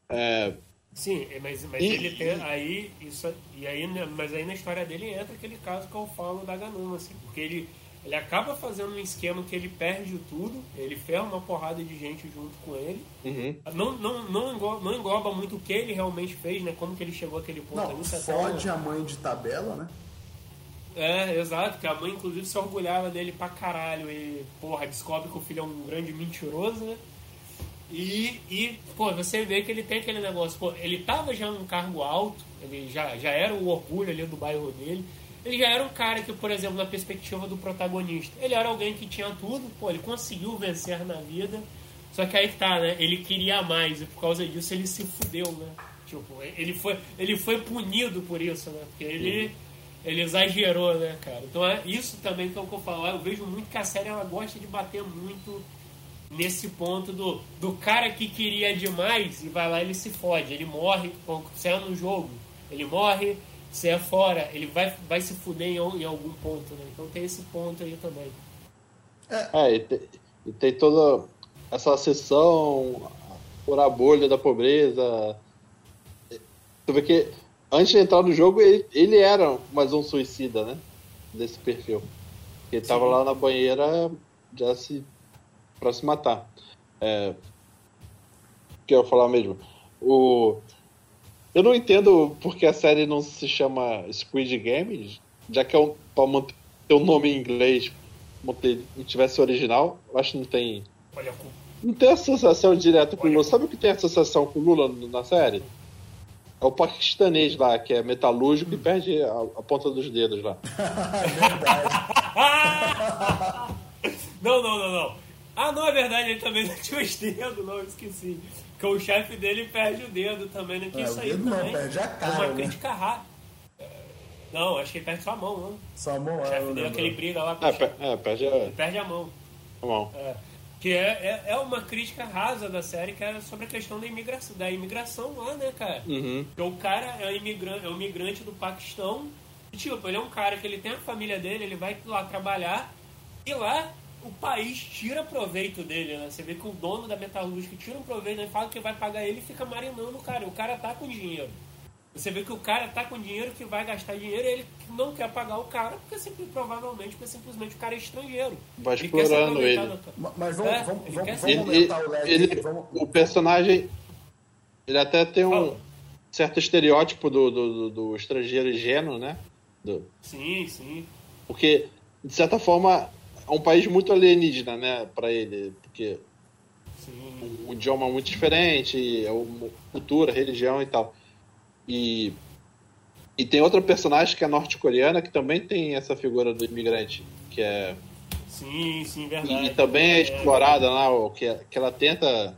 É, Sim, mas, mas E- ele tem aí isso e aí mas aí na história dele entra aquele caso que eu falo da ganância, porque ele ele acaba fazendo um esquema que ele perde tudo, ele ferra uma porrada de gente junto com ele. uhum. Não, não, não, engloba, não engloba muito o que ele realmente fez, né? Como que ele chegou àquele ponto Não, ali. é fode a mãe de tabela, né? É, exato, que a mãe inclusive se orgulhava dele pra caralho e, porra, descobre que o filho é um grande mentiroso, né? E, e, pô, você vê que ele tem aquele negócio, pô, ele tava já num cargo alto, ele já, já era o orgulho ali do bairro dele, ele já era um cara que, por exemplo, na perspectiva do protagonista, ele era alguém que tinha tudo, pô, ele conseguiu vencer na vida, só que aí tá, né? Ele queria mais e por causa disso ele se fudeu, né? Tipo, ele foi, ele foi punido por isso, né? Porque ele, ele exagerou, né, cara? Então é isso também que é eu falo. Eu vejo muito que a série ela gosta de bater muito nesse ponto do, do cara que queria demais e vai lá e ele se fode. Ele morre, se é no jogo, ele morre, se é fora, ele vai, vai se fuder em, em algum ponto, né? Então tem esse ponto aí também. É, e, te, e tem toda essa sessão por a bolha da pobreza. Tu vê que antes de entrar no jogo, ele, ele era mais um suicida, né? Desse perfil. Ele tava lá na banheira já se para se matar. É, que eu ia falar mesmo. O, eu não entendo porque a série não se chama Squid Game, já que é um, para manter o nome em inglês, manter, não tivesse original, eu acho que não tem. Olha, não tem associação direta com o Lula. Sabe o que tem associação com o Lula na série? É o paquistanês lá, que é metalúrgico e perde a, a ponta dos dedos lá. não, não, não, não. Ah, não, é verdade, ele também não tinha os dedos, não, esqueci. Que o chefe dele perde o dedo também, né? Que É, isso aí dedo também não, perde a é cara, uma né? crítica rara. Não, acho que ele perde só a mão, não. Só a mão O é, chefe eu dele, aquele briga lá com É, o chefe. é perde a, Ele perde a mão. a mão. É. Que é, é, é uma crítica rasa da série, que é sobre a questão da imigração, da imigração lá, né, cara? Uhum. Porque o cara é um imigrante, é um imigrante do Paquistão. E, tipo, ele é um cara que ele tem a família dele, ele vai lá trabalhar e lá o país tira proveito dele, né? Você vê que o dono da metalúrgica tira um proveito, ele fala que vai pagar ele e fica marinando o cara. O cara tá com dinheiro. Você vê que o cara tá com dinheiro que vai gastar dinheiro e ele não quer pagar o cara porque sempre, provavelmente porque simplesmente o cara é estrangeiro. Vai Ele explorando ele. Mas vamos, É, vamos, ele vamos, vamos Ele, aumentar o ele- vamos... o personagem, ele até tem um Fala. certo estereótipo do, do, do- do estrangeiro ingênuo, né? Do- Sim, sim. porque, de certa forma, é um país muito alienígena, né? Pra ele. Porque Sim. o idioma é muito diferente, é uma cultura, religião e tal. E, e tem outra personagem que é norte-coreana que também tem essa figura do imigrante, que é Sim, sim, e, verdade. e também é explorada lá, o que, que ela tenta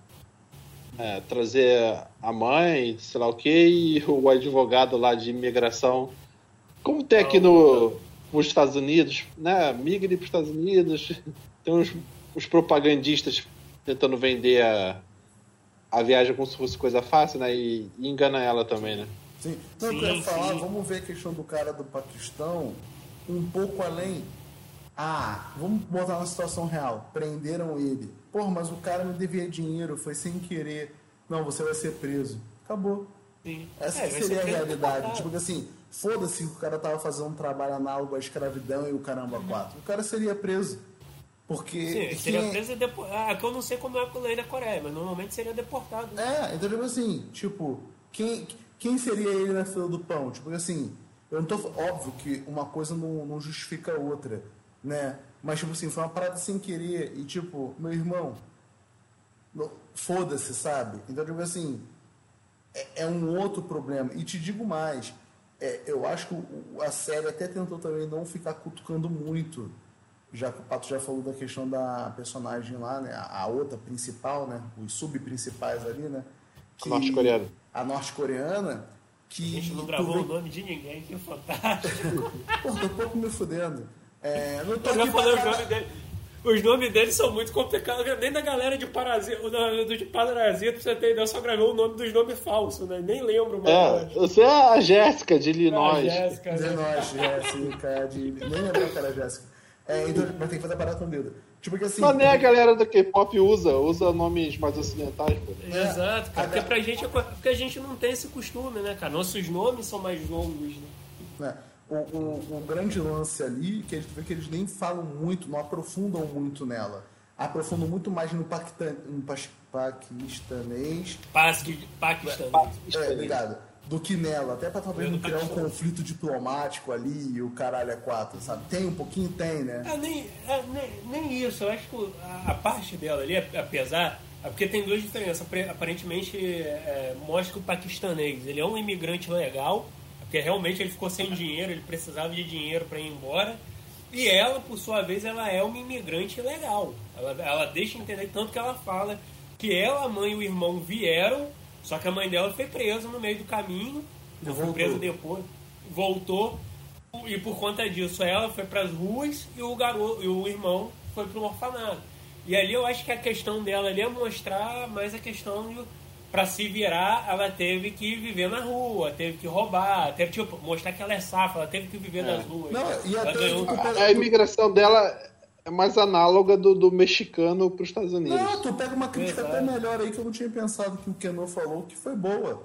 é, trazer a mãe, sei lá o que, e o advogado lá de imigração. Como tem aqui no, nos Estados Unidos, né? Migre para os Estados Unidos, tem uns, uns propagandistas tentando vender a, a viagem como se fosse coisa fácil, né? E, e engana ela também, né? Sim. Não, eu Sim, ia falar, sim. vamos ver a questão do cara do Paquistão um pouco além. Ah, vamos botar na situação real. Prenderam ele. Porra, mas o cara me devia dinheiro, foi sem querer. Não, você vai ser preso. Acabou. Sim. Essa É, seria ser a realidade. Tipo que assim, foda-se que o cara tava fazendo um trabalho análogo à escravidão e o caramba quatro. O cara seria preso. Porque. Sim, quem seria é- preso e depo... Ah, que eu não sei como é a lei da Coreia, mas normalmente seria deportado. né? É, então, tipo assim, tipo, quem, quem seria ele na fila do pão? Tipo assim, eu não tô. Óbvio que uma coisa não, não justifica a outra, né? Mas, tipo assim, foi uma parada sem querer e, tipo, meu irmão, foda-se, sabe? Então, tipo assim, é, é um outro problema. E te digo mais, é, eu acho que a série até tentou também não ficar cutucando muito, já que o Pato já falou da questão da personagem lá, né? A, a outra principal, né? Os subprincipais ali, né? A norte-coreana. A norte-coreana. Que A gente não gravou vê- o nome de ninguém, que fantástico. Pô, tô um pouco me fudendo. É, não tô já pra os nomes dele. Os nomes deles são muito complicados, nem da galera de Parasita, o do de Parasita, pra você ter ideia, eu só gravei o nome dos nomes falsos, né? Nem lembro mais. É, você é a Jéssica de Ah, Illinois. Jéssica, De né? Jéssica, de... Nem lembro que era Jéssica. É, então, mas tem que fazer a parada com o dedo. Tipo que assim... Mas nem a galera do K-pop usa, usa nomes mais ocidentais, pô. Exato, cara. É. Porque pra gente, é porque a gente não tem esse costume, né, cara? Nossos nomes são mais longos, né? né, o, o, o grande lance ali, que a gente vê que eles nem falam muito, não aprofundam muito nela. Aprofundam muito mais no, paquistan, no pas- paquistanês, Pasqui- Paquistanês. é, obrigado, do que nela. Até pra talvez não criar um conflito diplomático ali e o caralho é quatro, sabe? Tem um pouquinho, tem, né? Ah, nem, ah, nem, nem isso, eu acho que a, a parte dela ali, apesar. é Porque tem duas diferenças. Aparentemente é, mostra que o paquistanês ele é um imigrante legal, porque realmente ele ficou sem dinheiro, ele precisava de dinheiro para ir embora. E ela, por sua vez, ela é uma imigrante legal. Ela, ela deixa entender tanto que ela fala que ela, a mãe e o irmão vieram, só que a mãe dela foi presa no meio do caminho. Não foi presa depois. Voltou. E por conta disso, ela foi para as ruas e o garoto, e o irmão foi para um orfanato. E ali eu acho que a questão dela ali é mostrar mais a questão de para se virar, ela teve que viver na rua, teve que roubar, teve tipo, mostrar que ela é safa, ela teve que viver é. nas ruas. Não, e até, ganhou... a, a, imigração dela é mais análoga do, do mexicano para os Estados Unidos. Não, tu pega uma crítica Exato. até melhor aí que eu não tinha pensado que o Keno falou, que foi boa.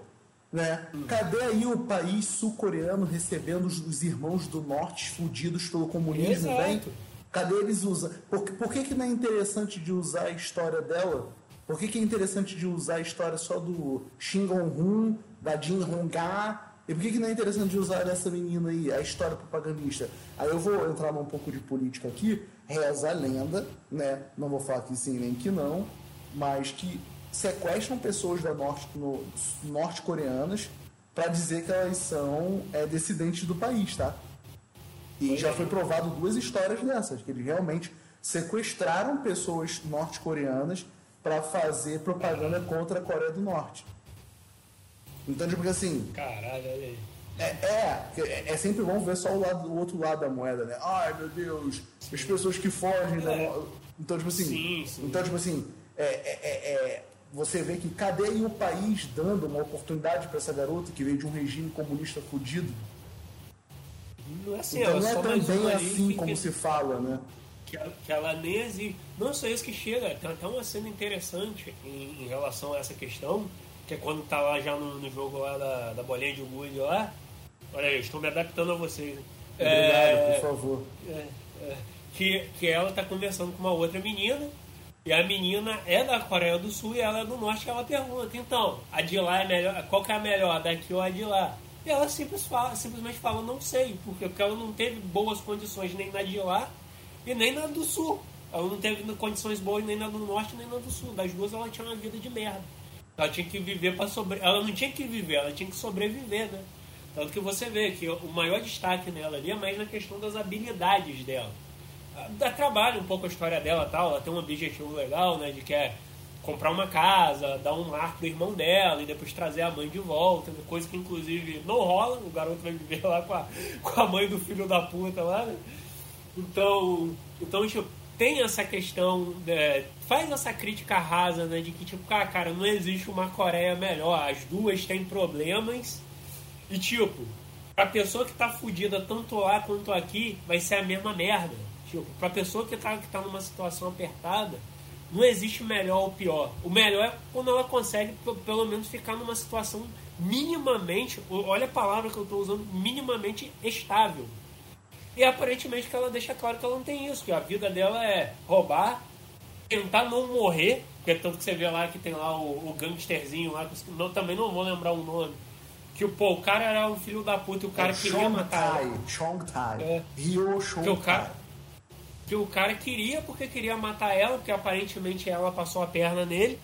Né? Hum. Cadê aí o país sul-coreano recebendo os, os, irmãos do norte fudidos pelo comunismo, Exato. Cadê eles usam? Por, por que, que não é interessante de usar a história dela por que, que é interessante de usar a história só do Shin Gong-hun, da Jin Hong-ga? E por que, que não é interessante de usar essa menina aí, a história propagandista? Aí eu vou entrar num pouco de política aqui. Reza a lenda, né? Não vou falar que sim nem que não, mas que sequestram pessoas da norte, no, norte-coreanas para dizer que elas são é, dissidentes do país, tá? E já foi provado duas histórias dessas, que eles realmente sequestraram pessoas norte-coreanas para fazer propaganda contra a Coreia do Norte. Então, tipo assim. Caralho, olha aí. É, é, é, sempre bom ver só o, lado, o outro lado da moeda, né? Ai, meu Deus, as pessoas que fogem é. da. Então, tipo assim. Sim, sim. Então, tipo assim, é, é, é, é você vê que cadê o país dando uma oportunidade para essa garota que veio de um regime comunista fudido? Não é assim, então não é também assim como se fala, né? que ela, que ela nem existe. Não só isso que chega, tem até uma cena interessante em, em, relação a essa questão, que é quando tá lá já no, no jogo lá da, da bolinha de gude lá. Olha aí, estou me adaptando a vocês. Obrigado, é, por favor. É, é, que, que ela tá conversando com uma outra menina, e a menina é da Coreia do Sul e ela é do Norte, que ela pergunta, então, a de lá é melhor, qual que é a melhor, daqui ou a de lá? E ela simples fala, simplesmente fala, não sei, porque, porque ela não teve boas condições nem na de lá, e nem na do sul. Ela não teve condições boas nem na do norte nem na do sul. Das duas ela tinha uma vida de merda. Ela tinha que viver para sobreviver. Ela não tinha que viver, ela tinha que sobreviver, né? Tanto que você vê que o maior destaque nela ali é mais na questão das habilidades dela. Dá trabalho um pouco a história dela tal. Ela tem um objetivo legal, né? De que é comprar uma casa, dar um lar pro irmão dela e depois trazer a mãe de volta, coisa que inclusive não rola, o garoto vai viver lá com a, com a mãe do filho da puta lá, né? Então, então tipo, tem essa questão, é, faz essa crítica rasa, né, de que tipo, cara, cara, não existe uma Coreia melhor, as duas têm problemas e tipo, pra pessoa que tá fudida tanto lá quanto aqui, vai ser a mesma merda. Tipo, pra pessoa que tá, que tá numa situação apertada, não existe melhor ou pior. O melhor é quando ela consegue pelo menos ficar numa situação minimamente, olha a palavra que eu estou usando, minimamente estável. E aparentemente que ela deixa claro que ela não tem isso, que a vida dela é roubar, tentar não morrer, porque tanto que você vê lá que tem lá o, o gangsterzinho lá, que eu também não vou lembrar o nome. Que pô, o cara era um filho da puta e o cara é queria Chong matar Tai, Chong Tai. É. Ryo Chong que o cara, que o cara queria porque queria matar ela, porque aparentemente ela passou a perna nele.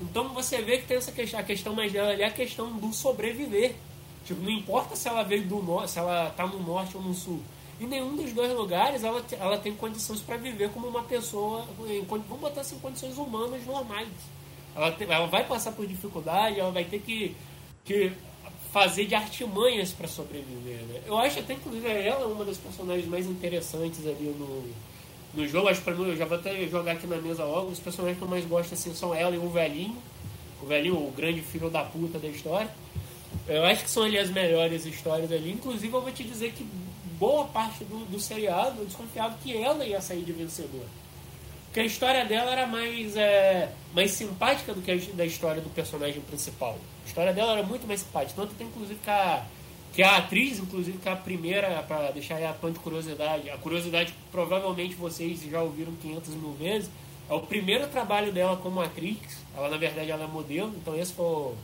Então você vê que tem essa questão, a questão mais dela ali é a questão do sobreviver. Tipo, não importa se ela veio do norte, se ela tá no norte ou no sul. Em nenhum dos dois lugares ela, ela tem condições para viver como uma pessoa, em, vamos botar assim, condições humanas normais. Ela, tem, ela vai passar por dificuldade, ela vai ter que, que fazer de artimanhas para sobreviver. Né? Eu acho até, inclusive, ela é uma das personagens mais interessantes ali no, no jogo. Acho para mim, eu já vou até jogar aqui na mesa logo. Os personagens que eu mais gosto assim, são ela e o velhinho. O velhinho, o grande filho da puta da história. Eu acho que são ali as melhores histórias ali. Inclusive, eu vou te dizer que boa parte do, do seriado, eu desconfiava que ela ia sair de vencedora. Porque a história dela era mais, é, mais simpática do que a da história do personagem principal. A história dela era muito mais simpática. Tanto tem, inclusive, que a, que a atriz, inclusive, que é a primeira, para deixar aí a ponto de curiosidade, a curiosidade que provavelmente vocês já ouviram 500 mil vezes, é o primeiro trabalho dela como atriz. Ela, na verdade, ela é modelo, então esse foi o,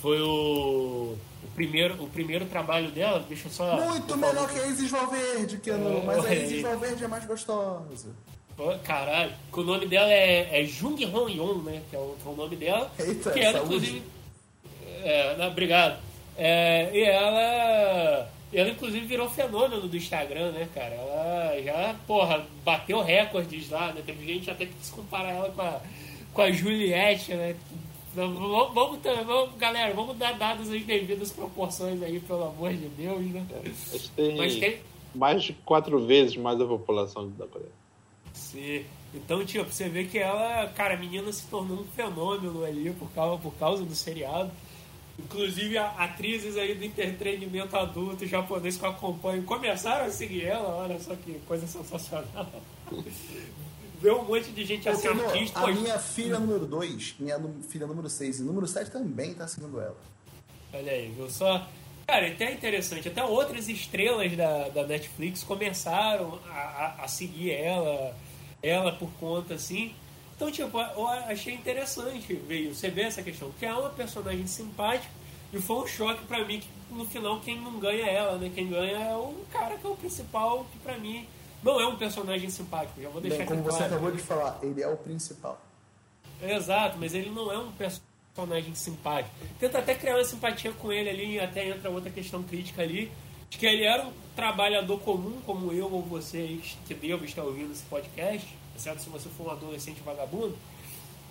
foi o o primeiro, o primeiro trabalho dela, deixa eu só. Muito melhor que a Isis Valverde, que não, mas a Isis Valverde é mais gostosa. Caralho, que o nome dela é, é Jung Hong Yon, né? Que é o, que é o nome dela. Eita, que ela, saúde. inclusive. É, não, obrigado. É, e ela. Ela, inclusive, virou fenômeno do Instagram, né, cara? Ela já, porra, bateu recordes lá, né? Teve gente até que se comparar ela com a, com a Juliette, né? Vamos, vamos, vamos, galera, vamos dar dados as devidas proporções aí, pelo amor de Deus, né? tem, Mas tem mais de quatro vezes mais a população da Coreia. Sim. Então, tipo, você vê que ela, cara, a menina se tornou um fenômeno ali por causa, por causa do seriado. Inclusive, a, atrizes aí do entretenimento adulto japonês que eu acompanho começaram a seguir ela, olha só que coisa sensacional. Ver um monte de gente assim, artista. a minha filha número 2, minha filha número 6 e número 7 também tá seguindo ela. Olha aí, viu só? Cara, até é interessante, até outras estrelas da, da Netflix começaram a, a, a seguir ela, ela por conta, assim. Então, tipo, eu achei interessante ver isso, você vê essa questão, porque é uma personagem simpática e foi um choque pra mim que no final quem não ganha é ela, né? Quem ganha é o cara que é o principal, que pra mim não é um personagem simpático, já vou deixar Bem, aqui como você claro. acabou de falar, ele é o principal. Exato, mas ele não é um personagem simpático. Tenta até criar uma simpatia com ele ali, e até entra outra questão crítica ali, de que ele era um trabalhador comum, como eu ou você aí, que devo estar ouvindo esse podcast, exceto se você for um adolescente vagabundo,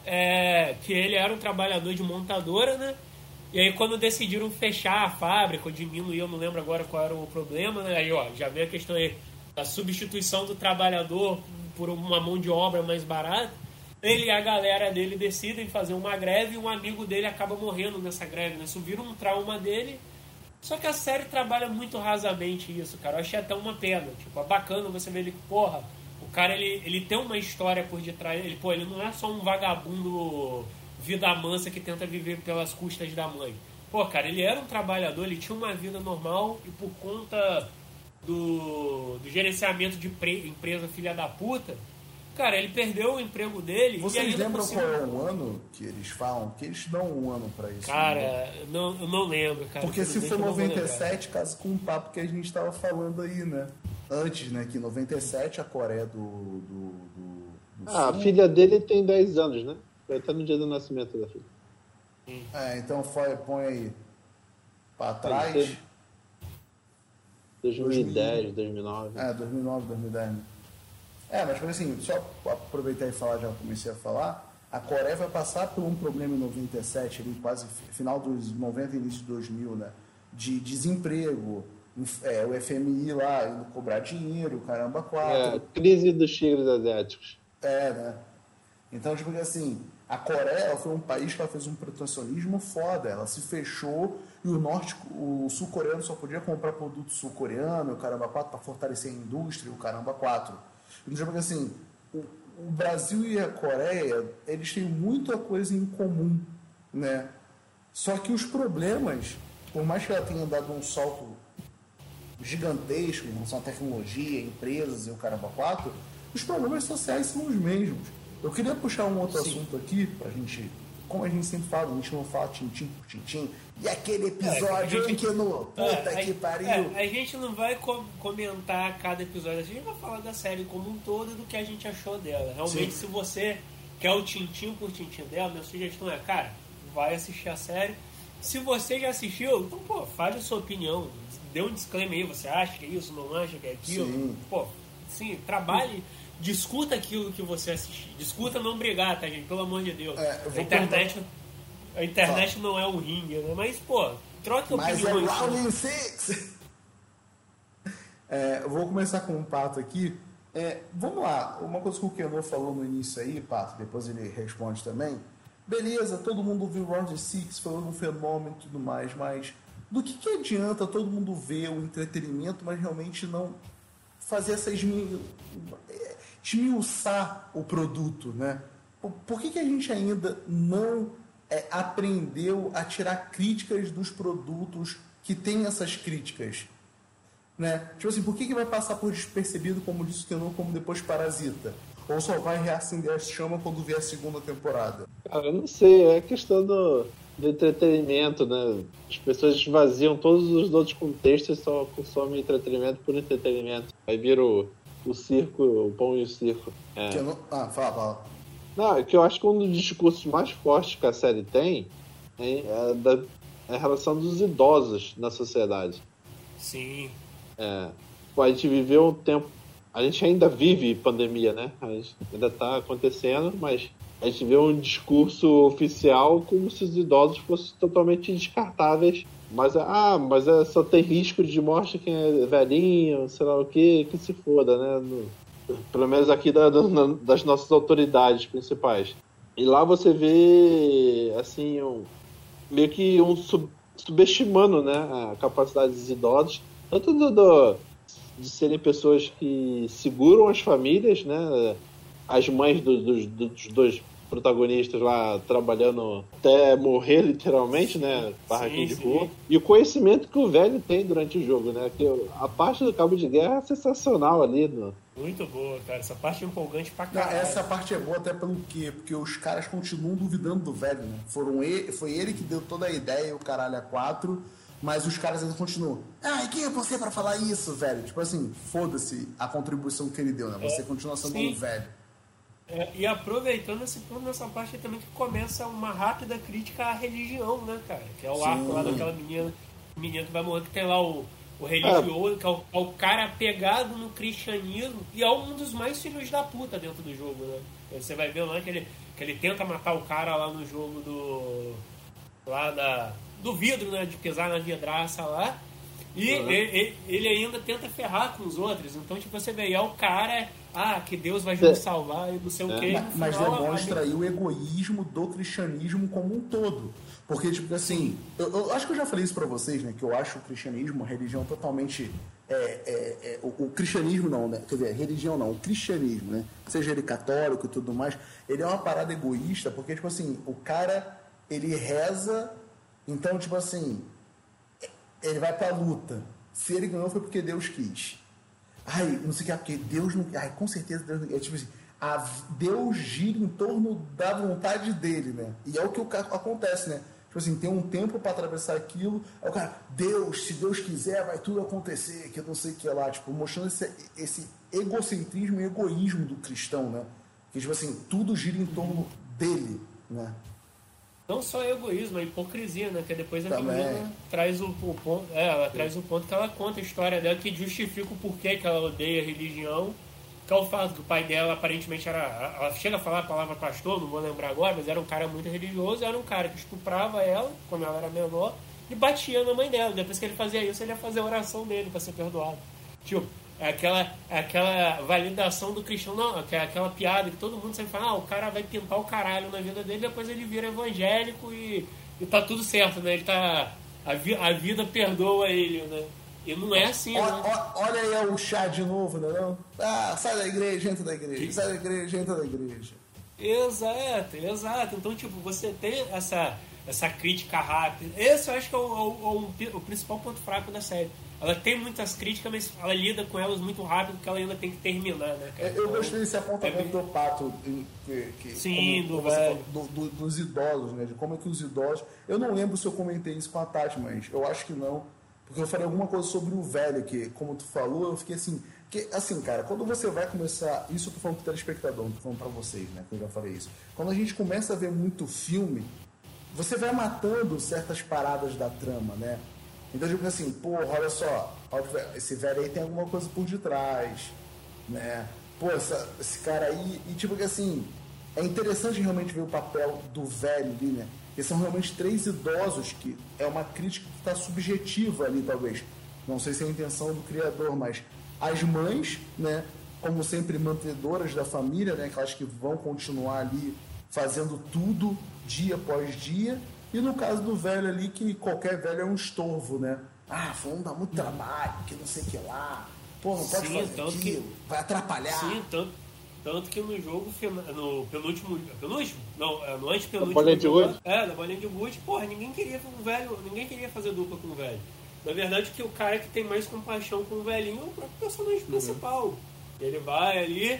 é, que ele era um trabalhador de montadora, né? E aí quando decidiram fechar a fábrica, ou diminuir, eu não lembro agora qual era o problema, né? Aí, ó, já veio a questão aí da substituição do trabalhador por uma mão de obra mais barata. Ele e a galera dele decidem fazer uma greve e um amigo dele acaba morrendo nessa greve, né? Isso vira um trauma dele. Só que a série trabalha muito rasamente isso, cara. Eu achei até uma pena. Tipo, é bacana você ver ele, porra, o cara ele, ele tem uma história por detrás. Ele, pô, ele não é só um vagabundo vida mansa que tenta viver pelas custas da mãe. Pô, cara, ele era um trabalhador, ele tinha uma vida normal e por conta do, do gerenciamento de pre- empresa filha da puta, cara, ele perdeu o emprego dele. e Vocês ainda lembram cima- qual é o ano que eles falam? Que eles dão um ano pra isso. né? Cara, não, eu não lembro, cara. Porque se for eu não vou lembrar. 97, casa com um papo que a gente estava falando aí, né? Antes, né? Que em 97 a Coreia do, do, do, do Ah, a filha dele tem 10 anos, né? Foi até no dia do nascimento da filha. É, então foi, põe aí pra trás. ser 2010, 2009. É, 2009, 2010. É, mas tipo assim, só aproveitar e falar, já comecei a falar, a Coreia vai passar por um problema em 97, ali, quase fi- final dos 90 e início de 2000, né? De desemprego, é, o FMI lá indo cobrar dinheiro, caramba, É, quatro. crise dos tigres asiáticos. É, né? Então, tipo assim, a Coreia foi um país que ela fez um protecionismo foda. Ela se fechou e o norte, o sul-coreano só podia comprar produto sul-coreano, o caramba 4, para fortalecer a indústria, o caramba 4. Então, tipo assim, o, o Brasil e a Coreia, eles têm muita coisa em comum, né? Só que os problemas, por mais que ela tenha dado um salto gigantesco em relação à tecnologia, empresas e o caramba 4, os problemas sociais são os mesmos. Eu queria puxar um outro assunto aqui pra gente, como a gente sempre fala, a gente não fala tintim por tintim, e aquele episódio a gente- em que no puta É, que pariu. é, a gente não vai com- comentar cada episódio, a gente vai falar da série como um todo e do que a gente achou dela. Realmente, Sim. se você quer o tintim por tintim dela, minha sugestão é, cara, vai assistir a série. Se você já assistiu, então, pô, faz a sua opinião. Dê um disclaimer aí, você acha que é isso, não acha que é aquilo. Sim. Pô, sim, trabalhe, discuta aquilo que você assistir. Discuta não brigar, tá, gente? Pelo amor de Deus. É, a internet, a internet não é um ringue, né? Mas, pô, troca Mas é opiniões. Round Six! É, eu vou começar com um pato aqui. É, vamos lá, uma coisa que o Kenô falou no início aí, pato, depois ele responde também. Beleza, todo mundo viu Round Six, foi um fenômeno e tudo mais, mas do que, que adianta todo mundo ver o entretenimento, mas realmente não fazer essa esmi... esmiuçar o produto, né? Por, que, que a gente ainda não é, aprendeu a tirar críticas dos produtos que têm essas críticas? Né? Tipo assim, por que, que vai passar por despercebido, como disse o Kenon, como depois Parasita? Ou só vai reacender a chama quando vier a segunda temporada? Cara, eu não sei, é questão do, do entretenimento, né? As pessoas esvaziam todos os outros contextos e só consomem entretenimento por entretenimento. Aí vira o, o circo, o pão e o circo. É. Kenon... Ah, fala, fala. Não, é que eu acho que um dos discursos mais fortes que a série tem é, é da, é a relação dos idosos na sociedade. Sim. É, a gente viveu um tempo. A gente ainda vive pandemia, né? A gente ainda está acontecendo, mas a gente vê um discurso oficial como se os idosos fossem totalmente descartáveis. Mas, ah, mas é, só tem risco de morte quem é velhinho, sei lá o que, que se foda, né? No- Pelo menos aqui da, da, das nossas autoridades principais. E lá você vê, assim, um, meio que um sub, subestimando né, a capacidade dos idosos, tanto do, do, de serem pessoas que seguram as famílias, né, as mães do, do, dos dois protagonistas lá trabalhando até morrer, literalmente, né? Barraquinho de rua. E o conhecimento que o velho tem durante o jogo, né? Que a parte do cabo de guerra é sensacional ali. No... Muito boa, cara. Essa parte é empolgante pra caralho. Não, essa parte é boa até pelo quê? Porque os caras continuam duvidando do velho, né? Foram ele, foi ele que deu toda a ideia, o caralho a quatro. Mas os caras ainda continuam. Ah, e quem é você para falar isso, velho? Tipo assim, foda-se a contribuição que ele deu, né? Você é, continua sendo um velho. É, e aproveitando esse ponto nessa parte também que começa uma rápida crítica à religião, né, cara? Que é o Sim. arco lá daquela menina, menina que vai morrer, que tem lá o, o religioso, que é o, é o, cara pegado no cristianismo, e é um dos mais filhos da puta dentro do jogo, né? Você vai ver lá que ele, que ele tenta matar o cara lá no jogo do. lá da. do vidro, né? De pisar na vidraça lá. E uhum. ele, ele, ainda tenta ferrar com os outros. Então, tipo, você vê, é o cara ah, que Deus vai nos é. salvar e não sei o é. quê. Mas, mas demonstra aí o egoísmo do cristianismo como um todo. Porque, tipo assim, eu, eu, acho que eu já falei isso pra vocês, né? Que eu acho o cristianismo uma religião totalmente. É, é, é, o, o, cristianismo não, né? Quer dizer, religião não, o cristianismo, né? Seja ele católico e tudo mais, ele é uma parada egoísta, porque, tipo assim, o cara, ele reza, então, tipo assim, ele vai pra luta. Se ele ganhou foi porque Deus quis. Ai, não sei o que, porque Deus não. Ai, com certeza Deus não. É tipo assim, a, Deus gira em torno da vontade dele, né? E é o que acontece, né? Tipo assim, tem um tempo para atravessar aquilo. Aí o cara, Deus, se Deus quiser, vai tudo acontecer, que eu não sei o que lá. Tipo, mostrando esse, esse egocentrismo e egoísmo do cristão, né? Que, tipo assim, tudo gira em torno dele, né? Não só egoísmo, a hipocrisia, né? Que depois a Também. menina traz o, o, ponto. É, ela traz o ponto que ela conta a história dela que justifica o porquê que ela odeia a religião. Que é o fato que o pai dela aparentemente era. Ela chega a falar a palavra pastor, não vou lembrar agora, mas era um cara muito religioso, era um cara que estuprava ela quando ela era menor e batia na mãe dela. Depois que ele fazia isso, ele ia fazer a oração dele para ser perdoado. Tipo, é aquela, é aquela validação do cristão, não, é aquela piada que todo mundo sempre fala, ah, o cara vai pintar o caralho na vida dele, depois ele vira evangélico e, e tá tudo certo, né? Ele tá. A, vi, a vida perdoa ele, né? E não é assim, olha, né? Olha aí o chá de novo, né? Não? Ah, sai da igreja, entra da igreja, sai da igreja, entra da igreja. Exato, exato. Então, tipo, você tem essa, essa crítica rápida. Esse eu acho que é o, o, o, o principal ponto fraco da série ela tem muitas críticas, mas ela lida com elas muito rápido, porque ela ainda tem que terminar, né, cara? Eu gostei desse apontamento é do Pato, que, que, Sim, como, do, como do, do, dos idosos, né? De como é que os idosos. Eu não lembro se eu comentei isso com a Tati, mas eu acho que não. Porque eu falei alguma coisa sobre o velho, que, como tu falou, eu fiquei assim. Que, assim, cara, quando você vai começar. Isso eu tô falando pro telespectador, não tô falando pra vocês, né? Que eu já falei isso. Quando a gente começa a ver muito filme, você vai matando certas paradas da trama, né? Então, tipo assim, porra, olha só, esse velho aí tem alguma coisa por detrás, né? Pô, essa, esse cara aí. E tipo que assim, é interessante realmente ver o papel do velho ali, né? Porque são realmente três idosos que é uma crítica que está subjetiva ali, talvez. Não sei se é a intenção do criador, mas as mães, né? Como sempre, mantedoras da família, né? Aquelas que vão continuar ali fazendo tudo dia após dia e no caso do velho ali, que qualquer velho é um estorvo, né? Ah, fulano dá muito trabalho, que não sei o que lá. Pô, não pode Sim, fazer tanto aquilo, que... vai atrapalhar. Sim, tanto, tanto que no jogo, no penúltimo. Penúltimo? Não, é no antepenúltimo. Na bolinha de gude? É, na bolinha de gude, porra, ninguém queria com o velho, ninguém queria fazer dupla com o velho. Na verdade, que o cara que tem mais compaixão com o velhinho é o próprio personagem uhum. principal. Ele vai ali,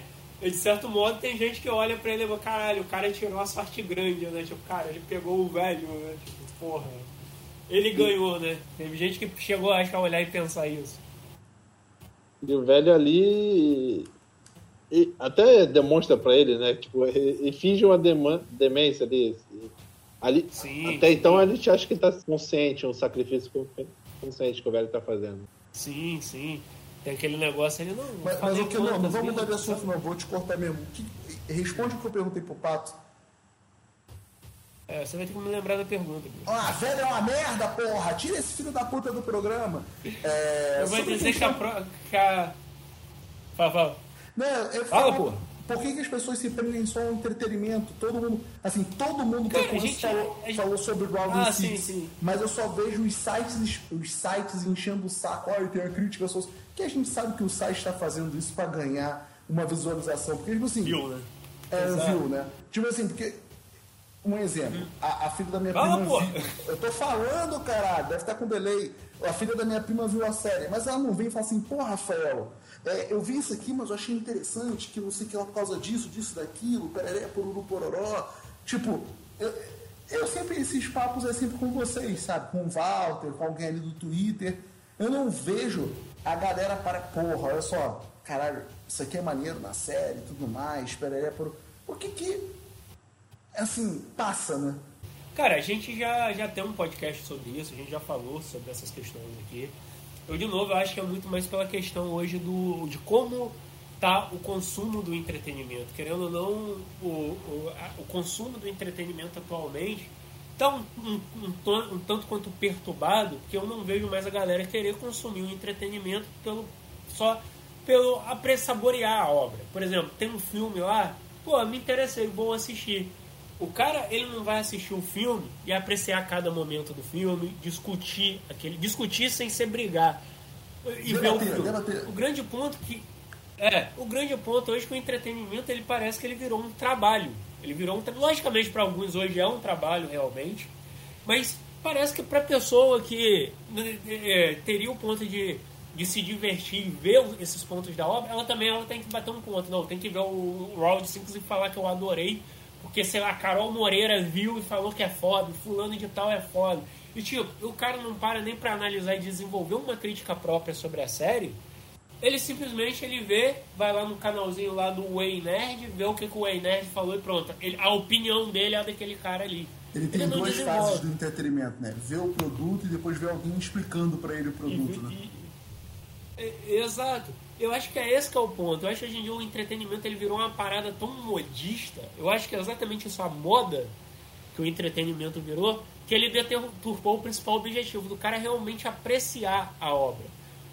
de certo modo tem gente que olha pra ele e fala, caralho, o cara tirou a sorte grande, né? Tipo, cara, ele pegou o velho, né? Tipo, porra. Ele ganhou, né? Teve gente que chegou acho, a olhar e pensar isso. E o velho ali. E até demonstra pra ele, né? Tipo, ele finge uma demência ali. ali sim, até sim. então a gente acha que tá consciente, um sacrifício consciente que o velho tá fazendo. Sim, sim. Tem aquele negócio ali, não. Mas, mas o que não, não vamos mudar de assunto, não, vou te cortar mesmo. Que, responde o que eu perguntei pro Pato. É, você vai ter que me lembrar da pergunta. Ah, velho é uma merda, porra! Tira esse filho da puta do programa. É, eu vou dizer que a, pro, que a. Fala, fala. Não, eu Fala, falo, pô. Por que, que as pessoas se prendem só ao entretenimento? Todo mundo, assim, todo mundo que eu gente- falou, gente- falou sobre Round Ah, Six, sim, sim. mas eu só vejo os sites, os sites enchendo o saco. Olha, tem a crítica social. Que a gente sabe que o site está fazendo isso para ganhar uma visualização. Porque, tipo assim, Viu, né? é, Exato. viu, né? Tipo assim, porque. Um exemplo, a, a filha da minha Fala, prima. viu- Eu tô falando, caralho, deve estar com delay. A filha da minha prima viu a série, mas ela não vem e fala assim, pô, Rafael, é, eu vi isso aqui, mas eu achei interessante, que não sei que é por causa disso, disso, daquilo, pereré, poruru, pororó. Tipo, eu, eu sempre, esses papos é sempre com vocês, sabe? Com o Walter, com alguém ali do Twitter. Eu não vejo a galera para, porra, olha só, caralho, isso aqui é maneiro na série e tudo mais, pereré, poruru. Por que que, assim, passa, né? Cara, a gente já, já tem um podcast sobre isso, a gente já falou sobre essas questões aqui. Eu, de novo, acho que é muito mais pela questão hoje do, de como tá o consumo do entretenimento. Querendo ou não, o, o, a- o consumo do entretenimento atualmente tá um, um, um, um tanto quanto perturbado, porque eu não vejo mais a galera querer consumir o entretenimento pelo, só pelo apre- saborear a obra. Por exemplo, tem um filme lá, pô, me interessei, vou assistir. O cara, ele não vai assistir o filme e apreciar cada momento do filme, discutir aquele, discutir sem se brigar e ver o filme. debater. O grande ponto que é, o grande ponto hoje é que o entretenimento ele parece que ele virou um trabalho. Ele virou um, logicamente para alguns hoje é um trabalho realmente, mas parece que para pessoa que né, é, teria o ponto de, de se divertir e ver esses pontos da obra, ela também ela tem que bater um ponto. Não, tem que ver o, o Round 5 e falar que eu adorei, porque sei lá, Carol Moreira viu e falou que é foda, fulano de tal é foda. E tipo, o cara não para nem para analisar e desenvolver uma crítica própria sobre a série. Ele simplesmente ele vê, vai lá no canalzinho lá do Way Nerd, vê o que, que o Way Nerd falou e pronto. Ele- a opinião dele é a daquele cara ali. Ele tem não duas desenvolve. fases do entretenimento, né? Ver o produto e depois ver alguém explicando pra ele o produto, né? E- e- exato. Eu acho que é esse que é o ponto. Eu acho que hoje em dia o entretenimento ele virou uma parada tão modista. Eu acho que é exatamente isso a moda que o entretenimento virou, que ele deturpou o principal objetivo do cara realmente apreciar a obra.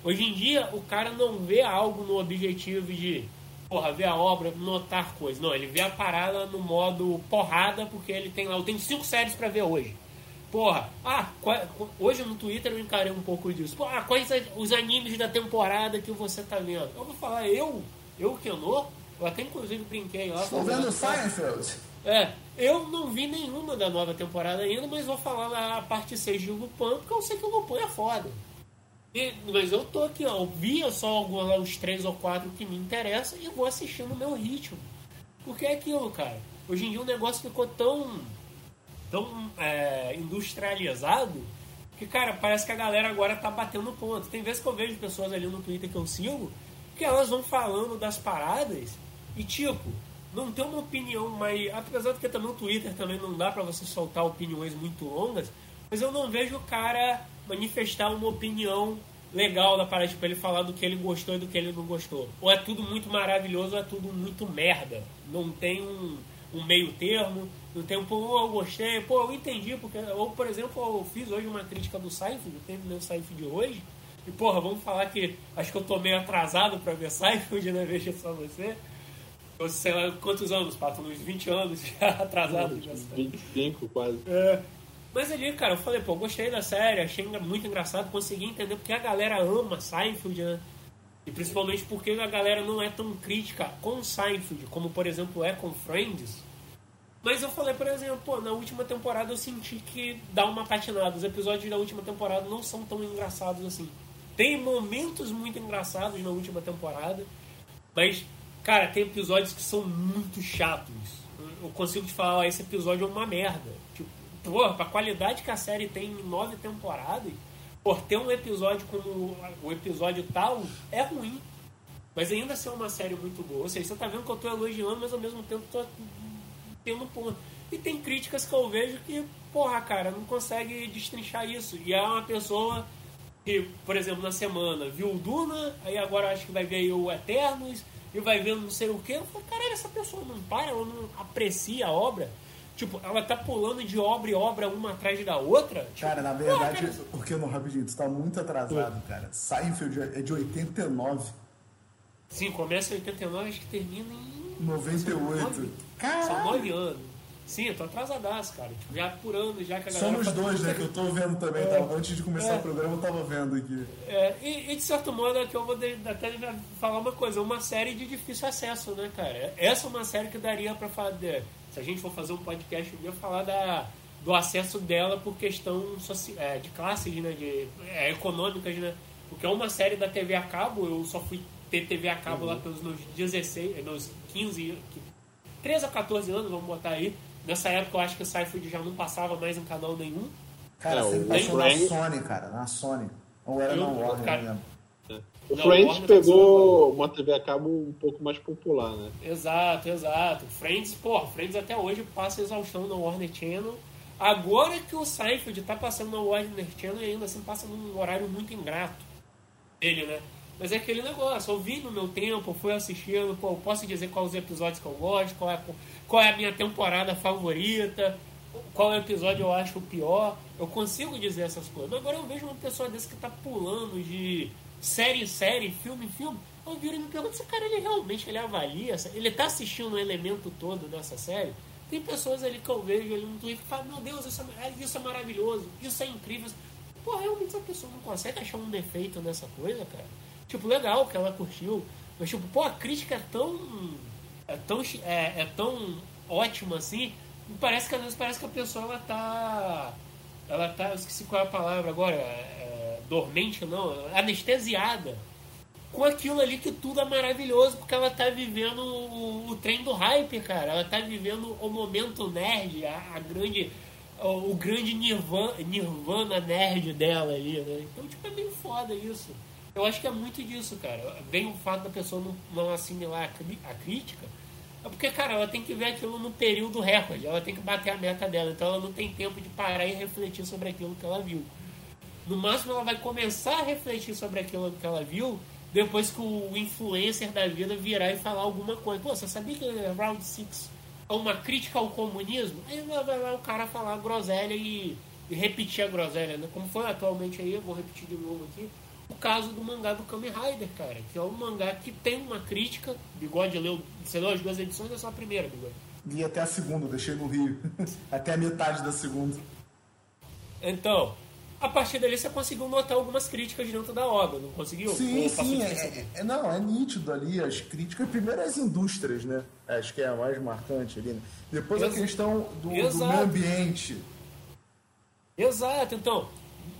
Hoje em dia, o cara não vê algo no objetivo de, porra, ver a obra, notar coisas. Não, ele vê a parada no modo porrada, porque ele tem lá, eu tenho cinco séries pra ver hoje. Porra, ah, hoje no Twitter eu encarei um pouco disso. Pô, ah, quais os animes da temporada que você tá vendo? Eu vou falar, eu, eu que eu eu até inclusive brinquei lá. Estou vendo Seinfeld. é, eu não vi nenhuma da nova temporada ainda, mas vou falar na parte 6 de Lupin, porque eu sei que o Lupin é foda. E- mas eu tô aqui, ó, eu via só alguns uns três ou quatro que me interessam e vou assistindo no meu ritmo. Porque é aquilo, cara. Hoje em dia o negócio ficou tão, tão é, industrializado que, cara, parece que a galera agora tá batendo ponto. Tem vezes que eu vejo pessoas ali no Twitter que eu sigo que elas vão falando das paradas e, tipo, não tem uma opinião mais. Apesar de que também no Twitter também não dá pra você soltar opiniões muito longas, mas eu não vejo o cara manifestar uma opinião legal da parada, tipo, ele falar do que ele gostou e do que ele não gostou. Ou é tudo muito maravilhoso ou é tudo muito merda. Não tem um, um meio termo, não tem um, pô, eu gostei, pô, eu entendi, porque. Ou, por exemplo, eu fiz hoje uma crítica do Seinfeld, eu terminei o Seinfeld de hoje, e porra, vamos falar que acho que eu tô meio atrasado pra ver Seinfeld, né? Veja só você. Eu sei lá quantos anos, Pato, uns 20 anos já atrasado já. 25 quase. É. Mas ali, cara, eu falei, pô, gostei da série, achei muito engraçado, consegui entender porque a galera ama Seinfeld, né? E principalmente porque a galera não é tão crítica com Seinfeld, como por exemplo é com Friends. Mas eu falei, por exemplo, pô, na última temporada eu senti que dá uma patinada. Os episódios da última temporada não são tão engraçados assim. Tem momentos muito engraçados na última temporada, mas, cara, tem episódios que são muito chatos. Eu consigo te falar, esse episódio é uma merda. Tipo, pô, pra qualidade que a série tem em nove temporadas, por ter um episódio como o episódio tal, é ruim. Mas ainda assim é uma série muito boa. Ou seja, você tá vendo que eu tô elogiando, mas ao mesmo tempo tô tendo ponto. E tem críticas que eu vejo que, porra, cara, não consegue destrinchar isso. E é uma pessoa que, por exemplo, na semana viu o Duna, aí agora acho que vai ver o Eternos, e vai ver não sei o que. Eu falo, caralho, essa pessoa não para, ela não aprecia a obra. Tipo, ela tá pulando de obra em obra uma atrás da outra. Tipo, Cara, na verdade, cara, porque não, rapidinho, tu tá muito atrasado, cara. Seinfeld é de 89. Sim, começa em 89, acho que termina em. 98. São nove anos. Sim, eu tô atrasadaço, cara. Tipo, já por ano, já que a galera. Somos dois, né? Que eu tô vendo também. É. Tava, antes de começar É. o programa, eu tava vendo aqui. É, e, e de certo modo, aqui eu vou de- até falar uma coisa: uma série de difícil acesso, né, cara? Essa é uma série que daria pra falar. Se a gente for fazer um podcast, eu ia falar da, do acesso dela por questão soci, é, de classes, né? De, é, econômicas, né? Porque é uma série da TV a cabo, eu só fui ter TV a cabo lá pelos meus 16, meus 15, 13 a 14 anos, vamos botar aí. Nessa época eu acho que o Seinfeld já não passava mais em canal nenhum. Cara, É, você passou na Sony, cara. Na Sony. Ou era Eu- na Warner, cara, não lembro. O Não, Friends tá pegou uma TV a cabo um pouco mais popular, né? Exato, exato. Friends, pô, Friends até hoje passa exaustão na Warner Channel. Agora que o Seinfeld tá passando na Warner Channel e ainda assim passa num horário muito ingrato. Ele, né? Mas é aquele negócio, eu vi no meu tempo, fui assistindo, pô, eu posso dizer quais os episódios que eu gosto, qual é, a, qual é a minha temporada favorita, qual episódio eu acho o pior. Eu consigo dizer essas coisas. Agora eu vejo uma pessoa desse que tá pulando de série em série, filme em filme. Eu viro e me pergunto se cara ele realmente ele avalia, ele tá assistindo o elemento todo dessa série. Tem pessoas ali que eu vejo ali no Twitter que falam, meu Deus, isso é, isso é maravilhoso, isso é incrível. Pô, realmente essa pessoa não consegue achar um defeito nessa coisa, cara. Tipo, legal que ela curtiu. Mas tipo, pô, a crítica é tão. É tão, é, é tão ótima assim. e Parece que às vezes parece que a pessoa ela tá. Ela tá. Eu esqueci qual é a palavra agora. Dormente não, anestesiada com aquilo ali que tudo é maravilhoso, porque ela tá vivendo o, o trem do hype, cara. Ela tá vivendo o momento nerd, a, a grande. O, o grande nirvana, nirvana nerd dela ali, né? Então, tipo, é meio foda isso. Eu acho que é muito disso, cara. Vem o fato da pessoa não, não assimilar a, a crítica. É porque, cara, ela tem que ver aquilo no período recorde. Ela tem que bater a meta dela. Então ela não tem tempo de parar e refletir sobre aquilo que ela viu. No máximo, ela vai começar a refletir sobre aquilo que ela viu depois que o influencer da vida virar e falar alguma coisa. Pô, você sabia que Round 6 é uma crítica ao comunismo? Aí vai lá o cara falar groselha e, e repetir a groselha, né? Como foi atualmente aí, eu vou repetir de novo aqui. O caso do mangá do Kamen Rider, cara, que é um mangá que tem uma crítica. Bigode leu, você leu as duas edições é só a primeira, Bigode? Li até a segunda, deixei no Rio. até a metade da segunda. Então, a partir dali você conseguiu notar algumas críticas dentro da obra, não conseguiu? Sim, sim. despercebido? É, é- não, é nítido ali as críticas. Primeiro as indústrias, né? Acho que é a mais marcante ali. Né? Depois a questão do, do meio ambiente. Exato, então,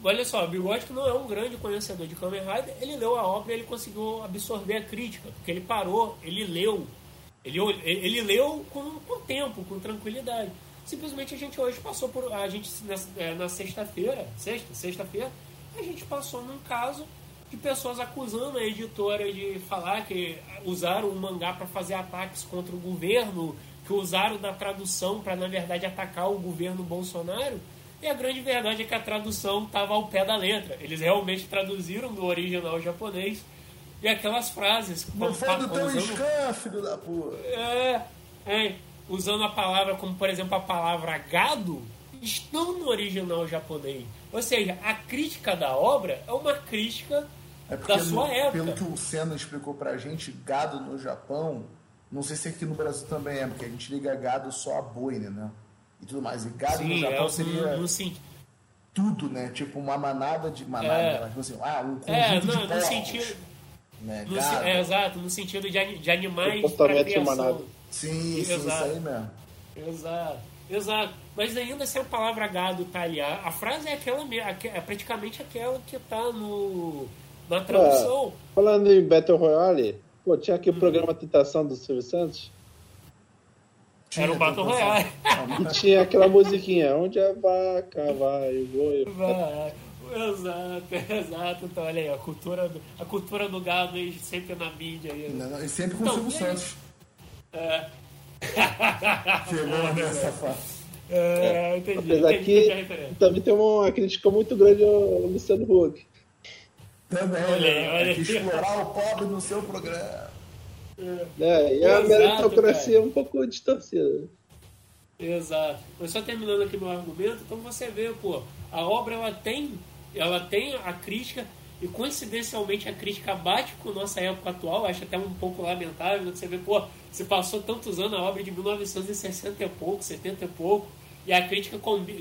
olha só, o Bigode que não é um grande conhecedor de Kamen Rider, ele leu a obra e ele conseguiu absorver a crítica, porque ele parou, ele leu, ele, ol- ele leu com, com tempo, com tranquilidade. Simplesmente a gente hoje passou por. A gente na, é, na sexta-feira, sexta, sexta-feira, a gente passou num caso de pessoas acusando a editora de falar que usaram o mangá para fazer ataques contra o governo, que usaram da tradução para, na verdade, atacar o governo Bolsonaro. E a grande verdade é que a tradução estava ao pé da letra. Eles realmente traduziram do original japonês. E aquelas frases. Não foi do pa- teu usando- filho da puta. é, é, usando a palavra como, por exemplo, a palavra gado, estão no original japonês. Ou seja, a crítica da obra é uma crítica É porque, da sua no- época. pelo que o Senna explicou pra gente, gado no Japão, não sei se aqui no Brasil também é, porque a gente liga gado só a boi, né? E tudo mais. E gado no Sim, Japão é, seria no, no tudo, né? Tipo uma manada de manada, É. mas, tipo assim, ah, um conjunto É, de não, no porcos, sentido. Né? No, Gado. é, exato, no sentido de, de animais Comportamento para de criação. manada. Sim, sim, Exato. isso aí mesmo. Exato, exato. Mas ainda se a palavra gado tá ali, a, a frase é aquela é praticamente aquela que tá no, na tradução. Falando em Battle Royale, pô, tinha aqui o programa Tentação do Silvio Santos. Era o Tinha Battle. Royale. E tinha aquela musiquinha, onde a vaca vai, boi. Vai. Exato, exato. Então, olha aí, a cultura do, a cultura do gado aí sempre na mídia. Aí? Não, não, E sempre com o Então, Silvio e aí? Santos. É. Chegou nessa fase. É, entendi. Apesar entendi, entendi a que também tem uma crítica muito grande ao Luciano Huck. Também, Olha aí, né? olha Tem que aí. explorar o pobre no seu programa. Né? E a Exato, meritocracia é um pouco distorcida. Exato. Mas só terminando aqui meu argumento, então você vê, pô, a obra ela tem, ela tem a crítica E coincidencialmente a crítica bate com nossa época atual, acho até um pouco lamentável, né? você vê, pô, se passou tantos anos a obra de 1960 e pouco, 70 e pouco, e a crítica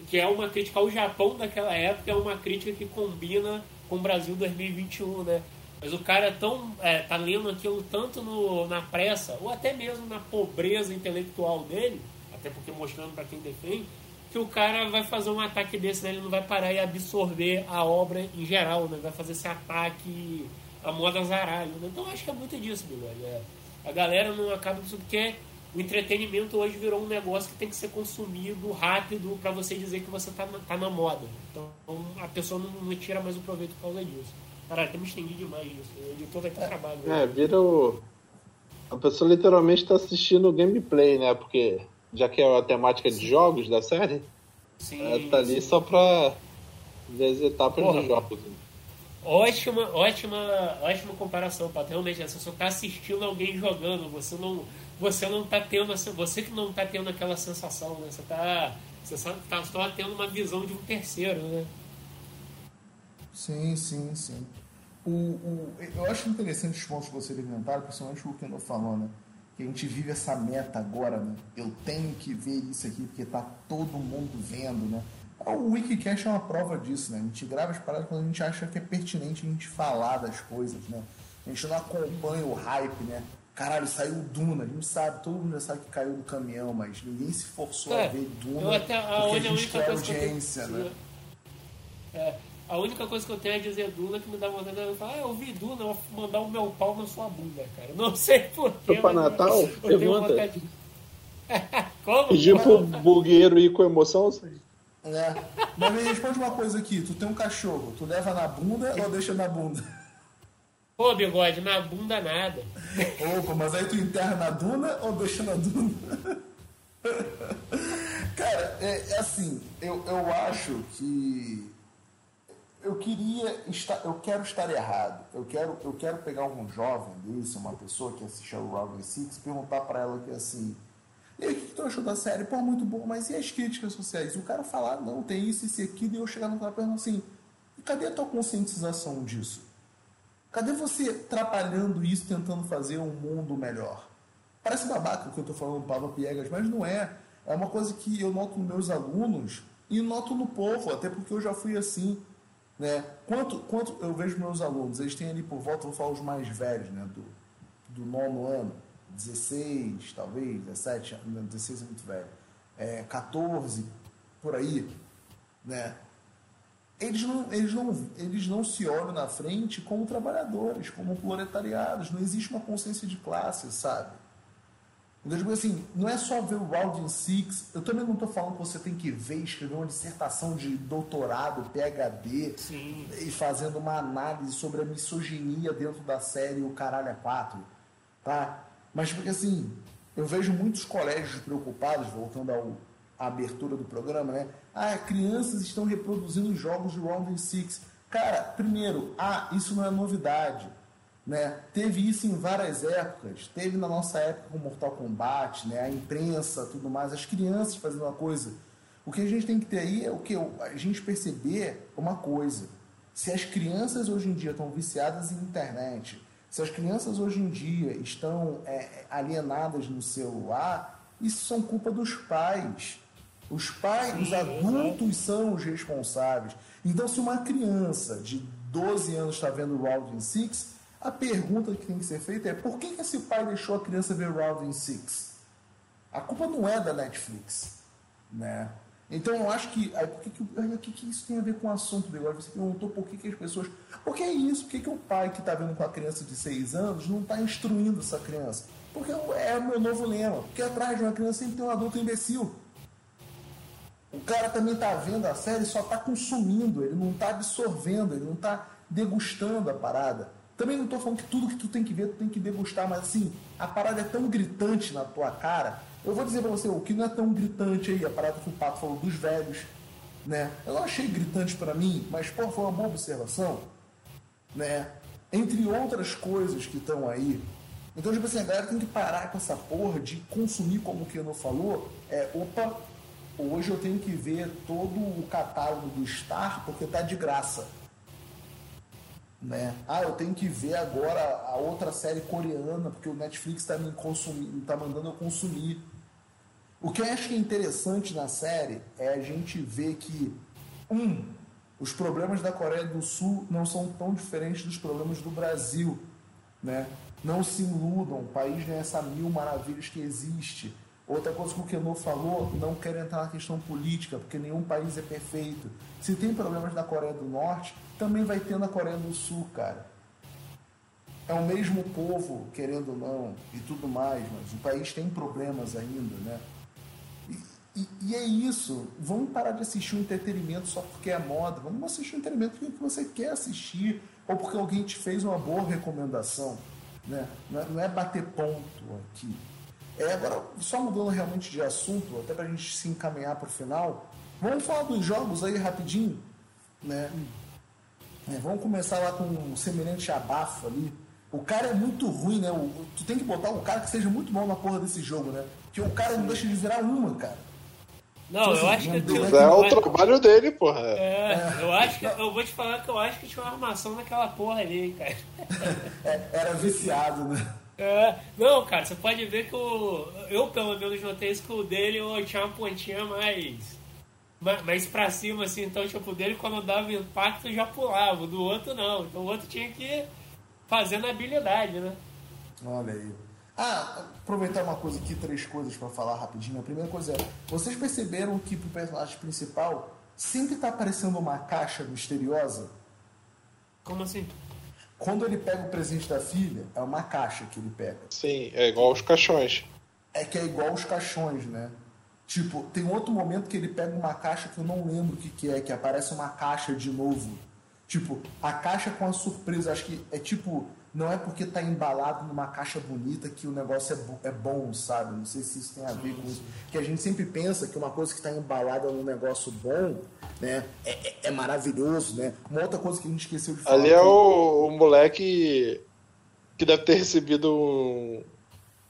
que é uma crítica ao Japão daquela época, é uma crítica que combina com o Brasil 2021, né? Mas o cara é tão, é, tá lendo aquilo tanto no, na pressa, ou até mesmo na pobreza intelectual dele, até porque mostrando para quem defende, que o cara vai fazer um ataque desse, né? ele não vai parar e absorver a obra em geral, né? vai fazer esse ataque a moda zaralho. Né? Então acho que é muito disso, bigode. É. A galera não acaba isso porque o entretenimento hoje virou um negócio que tem que ser consumido rápido para você dizer que você tá na, tá na moda. Então a pessoa não, não, tira mais o proveito por causa disso. Caralho, até me estendi demais nisso. O editor vai ter é, trabalho. Né? É, vira o. A pessoa literalmente está assistindo o gameplay, né? Porque já que é a temática de jogos da série, sim, ela tá ali sim. só pra ver as etapas Porra, dos jogos. Ótima, ótima, ótima comparação, Pato. Realmente, você só tá assistindo alguém jogando, você não, você não tá tendo, você que não tá tendo aquela sensação, né? Você tá, você só, tá só tendo uma visão de um terceiro, né? Sim, sim, sim. O, o, eu acho interessante os pontos que você levantaram, principalmente o que eu falou, né? Que a gente vive essa meta agora, né? Eu tenho que ver isso aqui porque tá todo mundo vendo, né? O Wikicast é uma prova disso, né? A gente grava as paradas quando a gente acha que é pertinente a gente falar das coisas, né? A gente não acompanha o hype, né? Caralho, saiu Duna, a gente sabe, todo mundo já sabe que caiu do caminhão, mas ninguém se forçou é, a ver Duna até, a porque a gente quer audiência, né? É, a única coisa que eu tenho a dizer Duna que me dá vontade de falar, ah, eu vi Duna, eu vou mandar o meu pau na sua bunda, cara. Não sei porquê. Para Natal? Eu pergunta. tenho vontade de... Como? Pedir pro bugueiro ir com emoção? É. Mas me responde uma coisa aqui, tu tem um cachorro, tu leva na bunda ou deixa na bunda? Pô, bigode, na bunda nada. Opa, mas aí tu enterra na duna ou deixa na duna? Cara, é, é assim, eu, eu acho que eu queria estar, eu quero estar errado. Eu quero, eu quero pegar um jovem desse, uma pessoa que assistiu o Round Six, perguntar para ela que assim, e aí, o que tu achou da série? Pô, muito bom, mas e as críticas sociais? E o cara falar, não, tem isso, isso e aquilo, e eu chegar no cara perguntando assim, cadê a tua conscientização disso? Cadê você trabalhando isso, tentando fazer um mundo melhor? Parece babaca o que eu estou falando, Pablo Piegas, mas não é. É uma coisa que eu noto nos meus alunos e noto no povo, até porque eu já fui assim. Né? Quanto, quanto eu vejo meus alunos, eles têm ali por volta, vou falar os mais velhos, né? do, do nono ano, 16, talvez, 17 anos, 16 é muito velho, é, 14, por aí, né? Eles não, eles, não, eles não se olham na frente como trabalhadores, como proletariados, não existe uma consciência de classe, sabe? Então, assim, não é só ver o Round Six. Eu também não estou falando que você tem que ver, escrever uma dissertação de doutorado, PhD, Sim. e fazendo uma análise sobre a misoginia dentro da série O Caralho é 4. Tá? Mas porque assim, eu vejo muitos colégios preocupados, voltando ao, à abertura do programa, né? Ah, crianças estão reproduzindo jogos de Round Six. Cara, primeiro, ah, isso não é novidade. Né? Teve isso em várias épocas. Teve na nossa época com Mortal Kombat, né? a imprensa, tudo mais, as crianças fazendo uma coisa. O que a gente tem que ter aí é o que? A gente perceber uma coisa. Se as crianças hoje em dia estão viciadas em internet, se as crianças hoje em dia estão é, alienadas no celular, isso são culpa dos pais. Os pais, Sim, os adultos são os responsáveis. Então, se uma criança de 12 anos está vendo Round Six, a pergunta que tem que ser feita é por que, que esse pai deixou a criança ver Round Six? A culpa não é da Netflix, né? Então eu acho que. Aí, por que, que, o que, que isso tem a ver com o assunto do Você perguntou por que, que as pessoas. Porque é isso, por que, que o pai que está vendo com a criança de 6 anos não está instruindo essa criança? Porque é o meu novo lema. Porque atrás de uma criança sempre tem um adulto imbecil. O cara também está vendo a série só está consumindo, ele não está absorvendo, ele não está degustando a parada. Também não estou falando que tudo que tu tem que ver, tu tem que degustar, mas assim, a parada é tão gritante na tua cara. Eu vou dizer para você, o que não é tão gritante aí, a parada que o Pato falou dos velhos, né? Eu não achei gritante para mim, mas pô, foi uma boa observação, né? Entre outras coisas que estão aí. Então, tipo assim, a galera tem que parar com essa porra de consumir, como o Keno falou, é, opa, hoje eu tenho que ver todo o catálogo do Star porque tá de graça. Né? Ah, eu tenho que ver agora a outra série coreana, porque o Netflix está me consumindo, tá mandando eu consumir. O que eu acho que é interessante na série é a gente ver que, um, os problemas da Coreia do Sul não são tão diferentes dos problemas do Brasil. Né? Não se iludam, o país não é essa mil maravilhas que existe. Outra coisa que o Keno falou, não quero entrar na questão política, porque nenhum país é perfeito. Se tem problemas na Coreia do Norte, também vai ter na Coreia do Sul, cara. É o mesmo povo, querendo ou não, e tudo mais, mas o país tem problemas ainda, né? E, e, e é isso. Vamos parar de assistir um entretenimento só porque é moda. Vamos assistir um entretenimento porque você quer assistir, ou porque alguém te fez uma boa recomendação. Né? Não, é, não é bater ponto aqui. É, agora, só mudando realmente de assunto, até para a gente se encaminhar para o final, vamos falar dos jogos aí rapidinho. Né? É, vamos começar lá com um semelhante abafa ali. O cara é muito ruim, né? O, tu tem que botar um cara que seja muito bom na porra desse jogo, né? Porque o cara não deixa de virar uma, cara. Não, tipo eu assim, acho que. Mas é o trabalho dele, porra. É, é, eu acho que. Eu vou te falar que eu acho que tinha uma armação naquela porra ali, cara. É, era viciado, né? É, não, cara, você pode ver que o. Eu, pelo menos, notei isso que o dele eu tinha uma pontinha mais. Mais pra cima, assim. Então, tipo, o dele, quando dava impacto, já pulava. O do outro, não. Então, o outro tinha que fazer na habilidade, né? Olha aí. Ah, aproveitar uma coisa aqui, três coisas para falar rapidinho. A primeira coisa é: vocês perceberam que pro personagem principal sempre tá aparecendo uma caixa misteriosa? Como assim? Quando ele pega o presente da filha, é uma caixa que ele pega. Sim, é igual os caixões. É que é igual os caixões, né? Tipo, tem outro momento que ele pega uma caixa que eu não lembro o que, que é, que aparece uma caixa de novo. Tipo, a caixa com a surpresa, acho que é tipo, não é porque tá embalado numa caixa bonita que o negócio é, é bom, sabe? Não sei se isso tem a ver com isso. Que a gente sempre pensa que uma coisa que está embalada num negócio bom, né, é, é, é, maravilhoso, né? Uma outra coisa que a gente esqueceu de falar. Ali é o, o moleque que deve ter recebido um,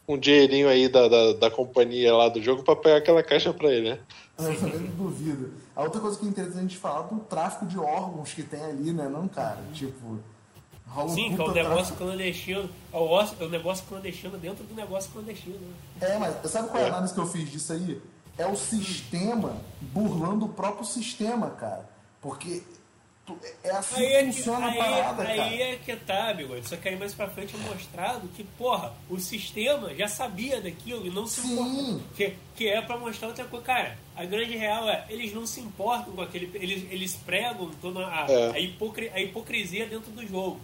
um dinheirinho aí da, da, da companhia lá do jogo para pegar aquela caixa para ele, né? Eu não duvido. A outra coisa que é interessante a gente falar do tráfico de órgãos que tem ali, né? Não, cara? Tipo Rola Sim, que é o negócio clandestino. É o, é negócio clandestino dentro do negócio clandestino. Né? É, mas sabe qual é a análise que eu fiz disso aí? É o sistema burlando o próprio sistema, cara. Porque é assim aí que funciona é a parada, aí cara. Aí é que tá, amigo. Só que aí mais pra frente é mostrado que, porra, o sistema já sabia daquilo e não se importa. Que, que é pra mostrar outra coisa. Cara, a grande real é, eles não se importam com aquele. Eles, eles pregam toda a, é. a, hipocri, a hipocrisia dentro do jogo.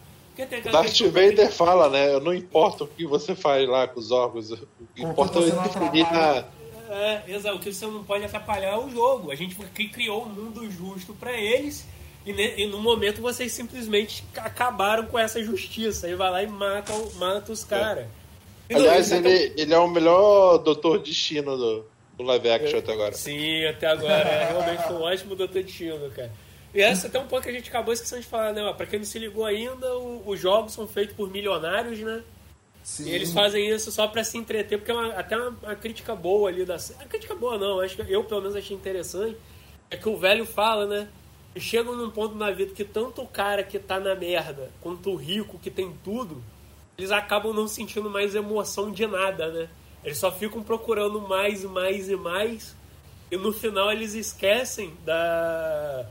Darth Vader que... fala, né? Não importa o que você faz lá com os órgãos, o que importa é definir na. É, exato. O que você não pode atrapalhar é o jogo. A gente criou um mundo justo para eles e, e, no momento vocês simplesmente acabaram com essa justiça. E vai lá e mata, mata os caras. É. Aliás, ele, ele é o melhor Doutor Destino do, do live action até agora. Sim, até agora. É, realmente foi um ótimo Doutor Destino, cara. E essa até um pouco que a gente acabou esquecendo de falar, né? Pra quem não se ligou ainda, os jogos são feitos por milionários, né? Sim. E eles fazem isso só para se entreter, porque é uma, até uma, uma, crítica boa ali da série. crítica boa não, acho que eu pelo menos achei interessante. É que o velho fala, né? Chegam num ponto na vida que tanto o cara que tá na merda quanto o rico que tem tudo, eles acabam não sentindo mais emoção de nada, né? Eles só ficam procurando mais e mais e mais. E no final eles esquecem da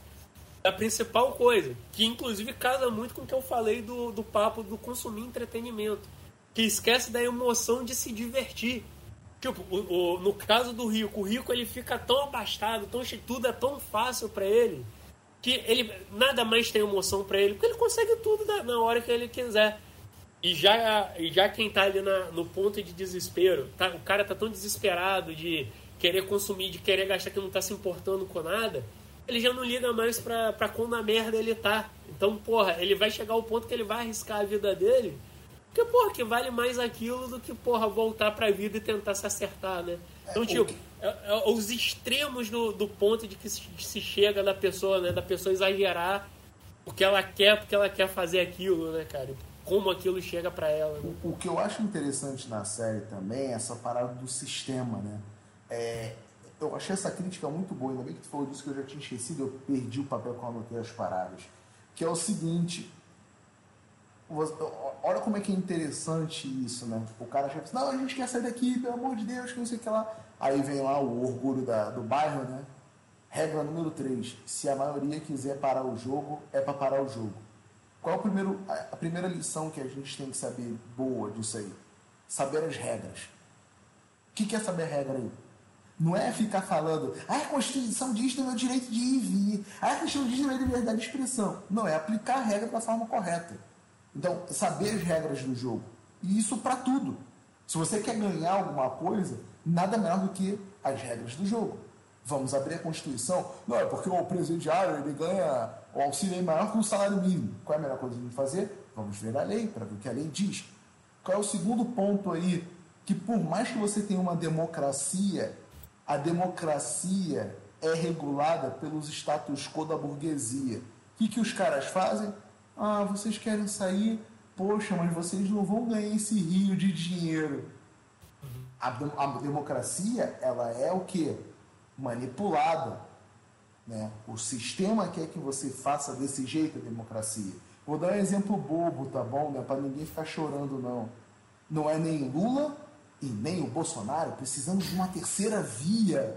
da principal coisa, que inclusive casa muito com o que eu falei do, do papo do consumir entretenimento, que esquece da emoção de se divertir. Tipo, o, o, no caso do rico, o rico ele fica tão abastado, tão tudo é tão fácil para ele, que ele nada mais tem emoção para ele, porque ele consegue tudo na, na, hora que ele quiser. E já, e já quem tá ali na, no ponto de desespero, tá, o cara tá tão desesperado de querer consumir, de querer gastar que não tá se importando com nada, ele já não liga mais pra, pra quando na merda ele tá. Então, porra, ele vai chegar ao ponto que ele vai arriscar a vida dele. Porque, porra, que vale mais aquilo do que, porra, voltar pra vida e tentar se acertar, né? Então, tipo, é, é, os extremos do, do ponto de que se, se chega da pessoa, né? Da pessoa exagerar porque ela quer, porque ela quer fazer aquilo, né, cara? Como aquilo chega para ela. Né? O, o, que eu acho interessante na série também é essa parada do sistema, né? É, eu achei essa crítica muito boa, ainda bem que tu falou disso que eu já tinha esquecido, eu perdi o papel quando eu anotei as paradas. Que é o seguinte, olha como é que é interessante isso, né? O cara chega assim, não, a gente quer sair daqui, pelo amor de Deus, que não sei o que lá. Aí vem lá o orgulho da, do bairro, né? Regra número 3. Se a maioria quiser parar o jogo, é para parar o jogo. Qual é o primeiro, a primeira lição que a gente tem que saber boa disso aí? Saber as regras. O que, que é saber regra aí? Não é ficar falando, ah, a Constituição diz que é o direito de ir e vir, ah, a Constituição diz que é liberdade de expressão. Não, é aplicar a regra da forma correta. Então, saber as regras do jogo. E isso para tudo. Se você quer ganhar alguma coisa, nada melhor do que as regras do jogo. Vamos abrir a Constituição? Não, é porque o presidiário ele ganha o auxílio é maior que o salário mínimo. Qual é a melhor coisa de fazer? Vamos ver a lei, para ver o que a lei diz. Qual é o segundo ponto aí? Que por mais que você tenha uma democracia, a democracia é regulada pelos status quo da burguesia. O que, que os caras fazem? Ah, vocês querem sair? Poxa, mas vocês não vão ganhar esse rio de dinheiro. A, a democracia, ela é o que? Manipulada. Né? O sistema quer que você faça desse jeito a democracia. Vou dar um exemplo bobo, tá bom? Não é para ninguém ficar chorando, não. Não é nem Lula e nem o Bolsonaro precisamos de uma terceira via.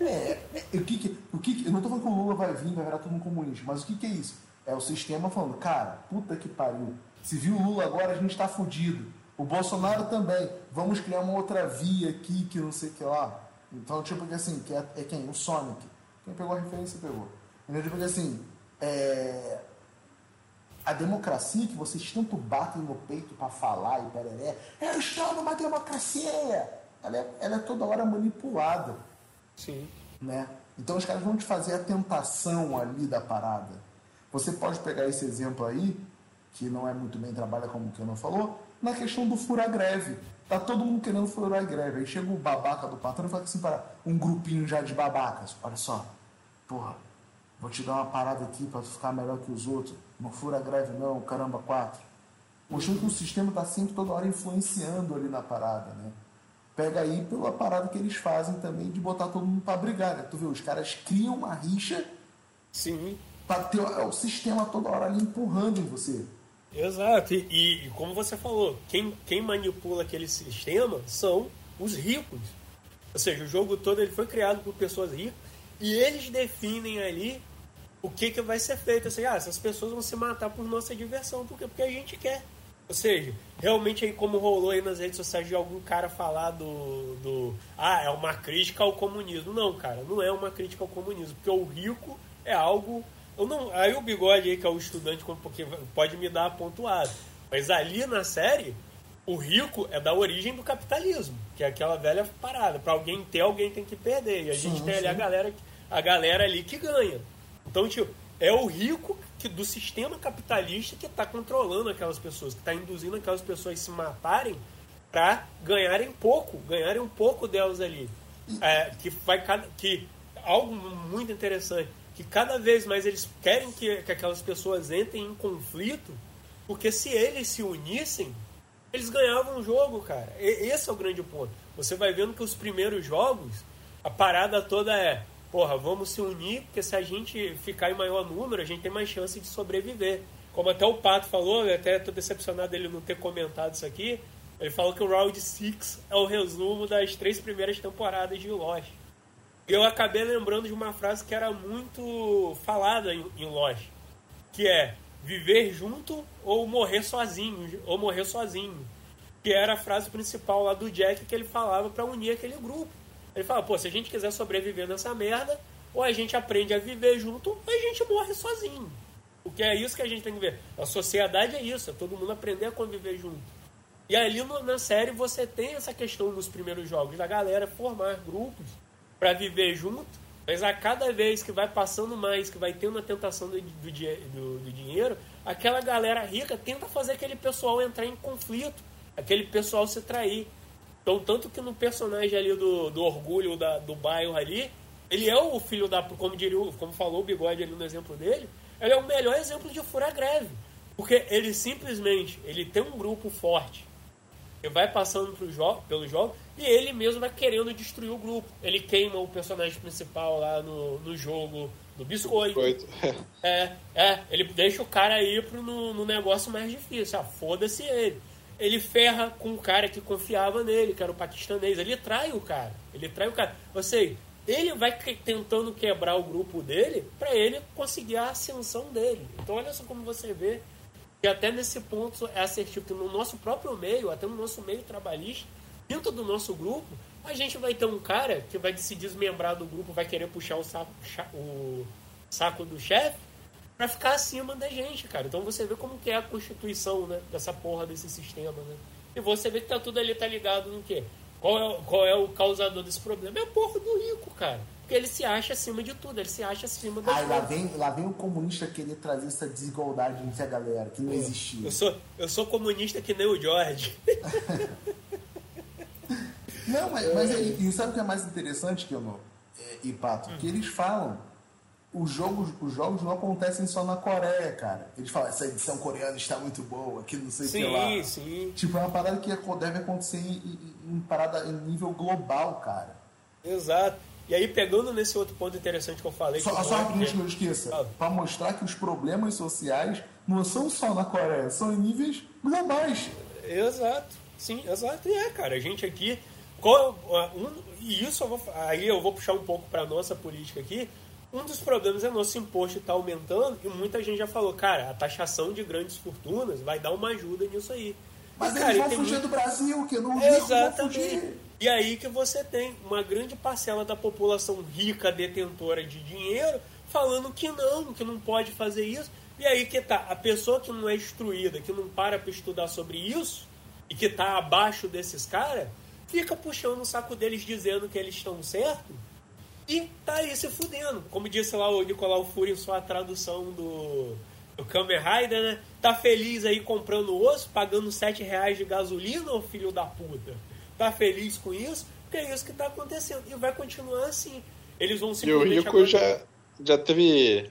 É, o que, que o que, eu não estou falando que o Lula vai vir, vai virar todo um comunista, mas o que, que é isso? É o sistema falando, cara, puta que pariu. Se viu o Lula agora, a gente está fudido. O Bolsonaro também. Vamos criar uma outra via aqui que não sei o que lá. Então, tipo que assim, que é, é, quem? O Sonic. Quem pegou a referência pegou. Entendeu? Tipo que assim, é... a democracia que vocês tanto batem no peito para falar e pereré, eu estou numa democracia! Ela é, ela é toda hora manipulada. Sim. Né? Então os caras vão te fazer a tentação ali da parada. Você pode pegar esse exemplo aí, que não é muito bem trabalha como o que eu não falou, na questão do fura greve. Tá todo mundo querendo furar greve. Aí chega o babaca do patrão e fala assim para um grupinho já de babacas. Olha só, porra, vou te dar uma parada aqui para ficar melhor que os outros. Não fura greve não, caramba, quatro. Mostrando que o sistema está sempre toda hora influenciando ali na parada, né? Pega aí pela parada que eles fazem também de botar todo mundo para brigar, né? Tu vê, os caras criam uma rixa Sim. para ter o sistema toda hora ali empurrando em você. Exato, e, e, como você falou, quem, quem manipula aquele sistema são os ricos. Ou seja, o jogo todo ele foi criado por pessoas ricas e eles definem ali o que, que vai ser feito. Assim, ah, essas pessoas vão se matar por nossa diversão, porque, porque a gente quer. Ou seja, realmente aí como rolou aí nas redes sociais de algum cara falar do, do ah, é uma crítica ao comunismo. Não, cara, não é uma crítica ao comunismo, porque o rico é algo eu não, aí o bigode aí, que é o estudante, porque pode me dar pontuado. Mas ali na série, o rico é da origem do capitalismo, que é aquela velha parada. Para alguém ter, alguém tem que perder. E a gente sim, tem ali a galera, a galera ali que ganha. Então, tipo, é o rico que, do sistema capitalista que está controlando aquelas pessoas, que está induzindo aquelas pessoas a se matarem para ganharem pouco, ganharem um pouco delas ali. É, que vai que algo muito interessante que cada vez mais eles querem que, que aquelas pessoas entrem em conflito, porque se eles se unissem, eles ganhavam o jogo, cara. E, esse é o grande ponto. Você vai vendo que os primeiros jogos, a parada toda é, porra, vamos se unir, porque se a gente ficar em maior número, a gente tem mais chance de sobreviver. Como até o Pato falou, eu até tô decepcionado dele não ter comentado isso aqui. Ele falou que o Round 6 é o resumo das três primeiras temporadas de Lost eu acabei lembrando de uma frase que era muito falada em, Lost, que é viver junto ou morrer sozinho, ou morrer sozinho. Que era a frase principal lá do Jack que ele falava para unir aquele grupo. Ele fala, pô, se a gente quiser sobreviver nessa merda, ou a gente aprende a viver junto, ou a gente morre sozinho. O que é isso que a gente tem que ver. A sociedade é isso, é todo mundo aprender a conviver junto. E ali no, na série você tem essa questão nos primeiros jogos, da galera formar grupos para viver junto, mas a cada vez que vai passando mais, que vai tendo a tentação do, do, do, do dinheiro, aquela galera rica tenta fazer aquele pessoal entrar em conflito, aquele pessoal se trair. Então, tanto que no personagem ali do, do orgulho da, do bairro ali, ele é o filho da. Como, diria, como falou o bigode ali no exemplo dele, ele é o melhor exemplo de fura greve. Porque ele simplesmente ele tem um grupo forte ele vai passando pro jogo, pelo jogo e ele mesmo vai querendo destruir o grupo. Ele queima o personagem principal lá no, no jogo do biscoito. Biscoito. É, é, ele deixa o cara ir pro, no, no negócio mais difícil. Ah, foda-se ele. Ele ferra com o cara que confiava nele, que era o paquistanês. Ele trai o cara. Ele trai o cara. Ou seja, ele vai tentando quebrar o grupo dele para ele conseguir a ascensão dele. Então olha só como você vê que até nesse ponto é assertivo, que no nosso próprio meio, até no nosso meio trabalhista, dentro do nosso grupo, a gente vai ter um cara que vai se desmembrar do grupo, vai querer puxar o saco, o saco do chefe para ficar acima da gente, cara. Então você vê como que é a constituição, né, dessa porra desse sistema, né? E você vê que tá tudo ali tá ligado no quê? Qual é, o- qual é o causador desse problema? É a porra do rico, cara. Porque ele se acha acima de tudo, ele se acha acima das Aí lá coisas. vem, lá vem o comunista querer trazer essa desigualdade entre a galera, que não existia. Eu sou, eu sou comunista que nem o George. Não, mas, mas aí, e sabe o que é mais interessante, que eu não, é, e Pato? Que eles falam, os jogos, os jogos não acontecem só na Coreia, cara. Eles falam, essa edição coreana está muito boa, que não sei o que lá. Sim, sim. Tipo, é uma parada que deve acontecer em, em- em parada em nível global, cara. Exato. E aí, pegando nesse outro ponto interessante que eu falei. Só, que só é- rapidinho que eu esqueça. Pra mostrar que os problemas sociais não são só na Coreia, são em níveis globais. Exato, sim, exato. E é, cara, a gente aqui. Qual, um, e isso eu vou, aí eu vou puxar um pouco para nossa política aqui. Um dos problemas é nosso imposto estar aumentando e muita gente já falou, cara, a taxação de grandes fortunas vai dar uma ajuda nisso aí. Mas E, cara, eles vão fugir muito- do Brasil, que não Exatamente. E aí que você tem uma grande parcela da população rica, detentora de dinheiro, falando que não, que não pode fazer isso. E aí que tá, a pessoa que não é instruída, que não para para estudar sobre isso, e que tá abaixo desses caras, fica puxando o saco deles dizendo que eles estão certos, e tá aí se fudendo. Como disse lá o Nicolau Fury em sua tradução do, do Kamen Rider, né? Tá feliz aí comprando osso, pagando 7 reais de gasolina, ô filho da puta? Tá feliz com isso? Porque é isso que tá acontecendo. E vai continuar assim. Eles vão E o. Rico agora- já, já teve.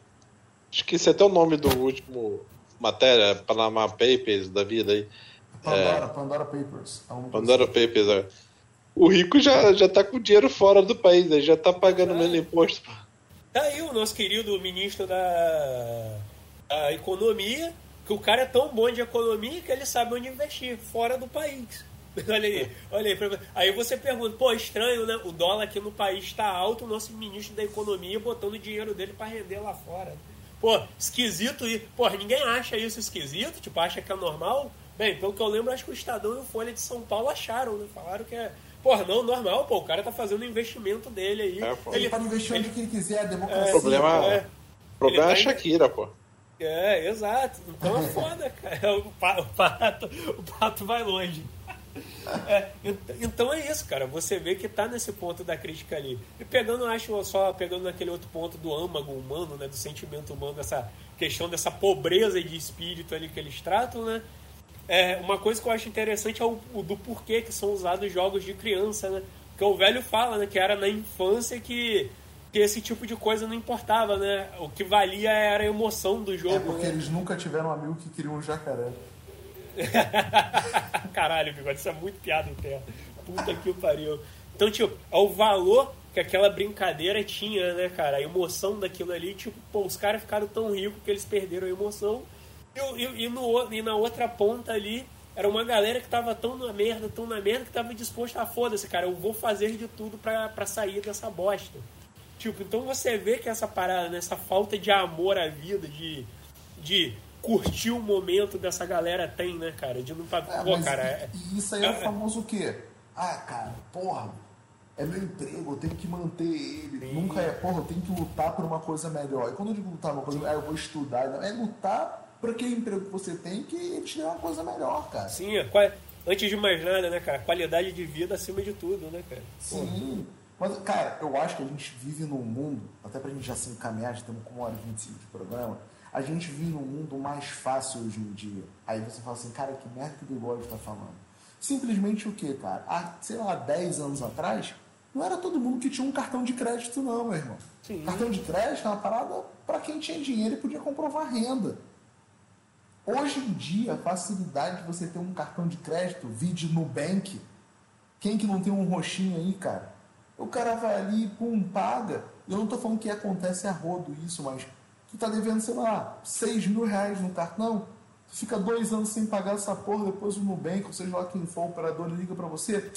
Esqueci até o nome do último matéria, Panama Papers da vida aí. Pandora, Pandora Papers. É Pandora Papers, é. O Rico já, já tá com dinheiro fora do país, ele já tá pagando É. menos imposto. Tá aí o nosso querido ministro da, da Economia, que o cara é tão bom de economia que ele sabe onde investir, fora do país. Olha aí, olha aí. Aí você pergunta, pô, estranho, né? O dólar aqui no país está alto, o nosso ministro da Economia botando o dinheiro dele para render lá fora. Pô, esquisito isso. Pô, ninguém acha isso esquisito, tipo, acha que é normal. Bem, pelo que eu lembro, acho que o Estadão e o Folha de São Paulo acharam, né? Falaram que é. Porra, não, normal, pô, o cara tá fazendo o investimento dele aí. É. Ele onde que ele quiser, a democracia. O problema, é. o problema é a tá- Shakira, pô. É, exato. Então é foda, cara. O, pa- o pato, o pato vai longe. É, ent- então é isso, cara. Você vê que tá nesse ponto da crítica ali. E pegando, acho, só pegando naquele outro ponto do âmago humano, né? Do sentimento humano, dessa questão dessa pobreza de espírito ali que eles tratam, né? É, uma coisa que eu acho interessante é o, o do porquê que são usados jogos de criança, né? Porque o velho fala, né? Que era na infância que, que esse tipo de coisa não importava, né? O que valia era a emoção do jogo. É porque né? eles nunca tiveram um amigo que queria um jacaré. Caralho, bigode, isso é muito piada interna. Puta que o pariu. Então, tipo, é o valor que aquela brincadeira tinha, né, cara? A emoção daquilo ali, tipo, pô, os caras ficaram tão ricos que eles perderam a emoção. E, no, e na outra ponta ali, era uma galera que tava tão na merda, tão na merda, que tava disposta a foda-se, cara, eu vou fazer de tudo pra, pra sair dessa bosta. Tipo, então você vê que essa parada, né, essa falta de amor à vida, de, de curtir o momento dessa galera tem, né, cara? De não tá. É, Pô, cara, e- é- e isso aí é o é- famoso o quê? Ah, cara, porra, é meu emprego, eu tenho que manter ele. Nunca é, porra, eu tenho que lutar por uma coisa melhor. E quando eu digo lutar por uma coisa melhor, ah, eu vou estudar. É lutar por aquele emprego que você tem que ele te dê uma coisa melhor, cara. Sim, qua- antes de mais nada, né, cara? Qualidade de vida acima de tudo, né, cara? Sim. Mas, cara, eu acho que a gente vive num mundo, até pra gente já se encaminhar, já estamos com uma hora e 25 de programa, a gente vive num mundo mais fácil hoje em dia. Aí você fala assim, cara, que merda que o Bigode tá falando. Simplesmente o quê, cara? Há, sei lá, 10 anos atrás, não era todo mundo que tinha um cartão de crédito, não, meu irmão. Sim. Cartão de crédito é uma parada pra quem tinha dinheiro e podia comprovar renda. Hoje em dia, a facilidade de você ter um cartão de crédito, vídeo Nubank, quem que não tem um roxinho aí, cara? O cara vai ali, pum, paga. Eu não tô falando que acontece a rodo isso, mas tu tá devendo, sei lá, 6 mil reais no cartão, tu fica dois anos sem pagar essa porra, depois o Nubank, ou seja lá quem for, o operador liga pra você,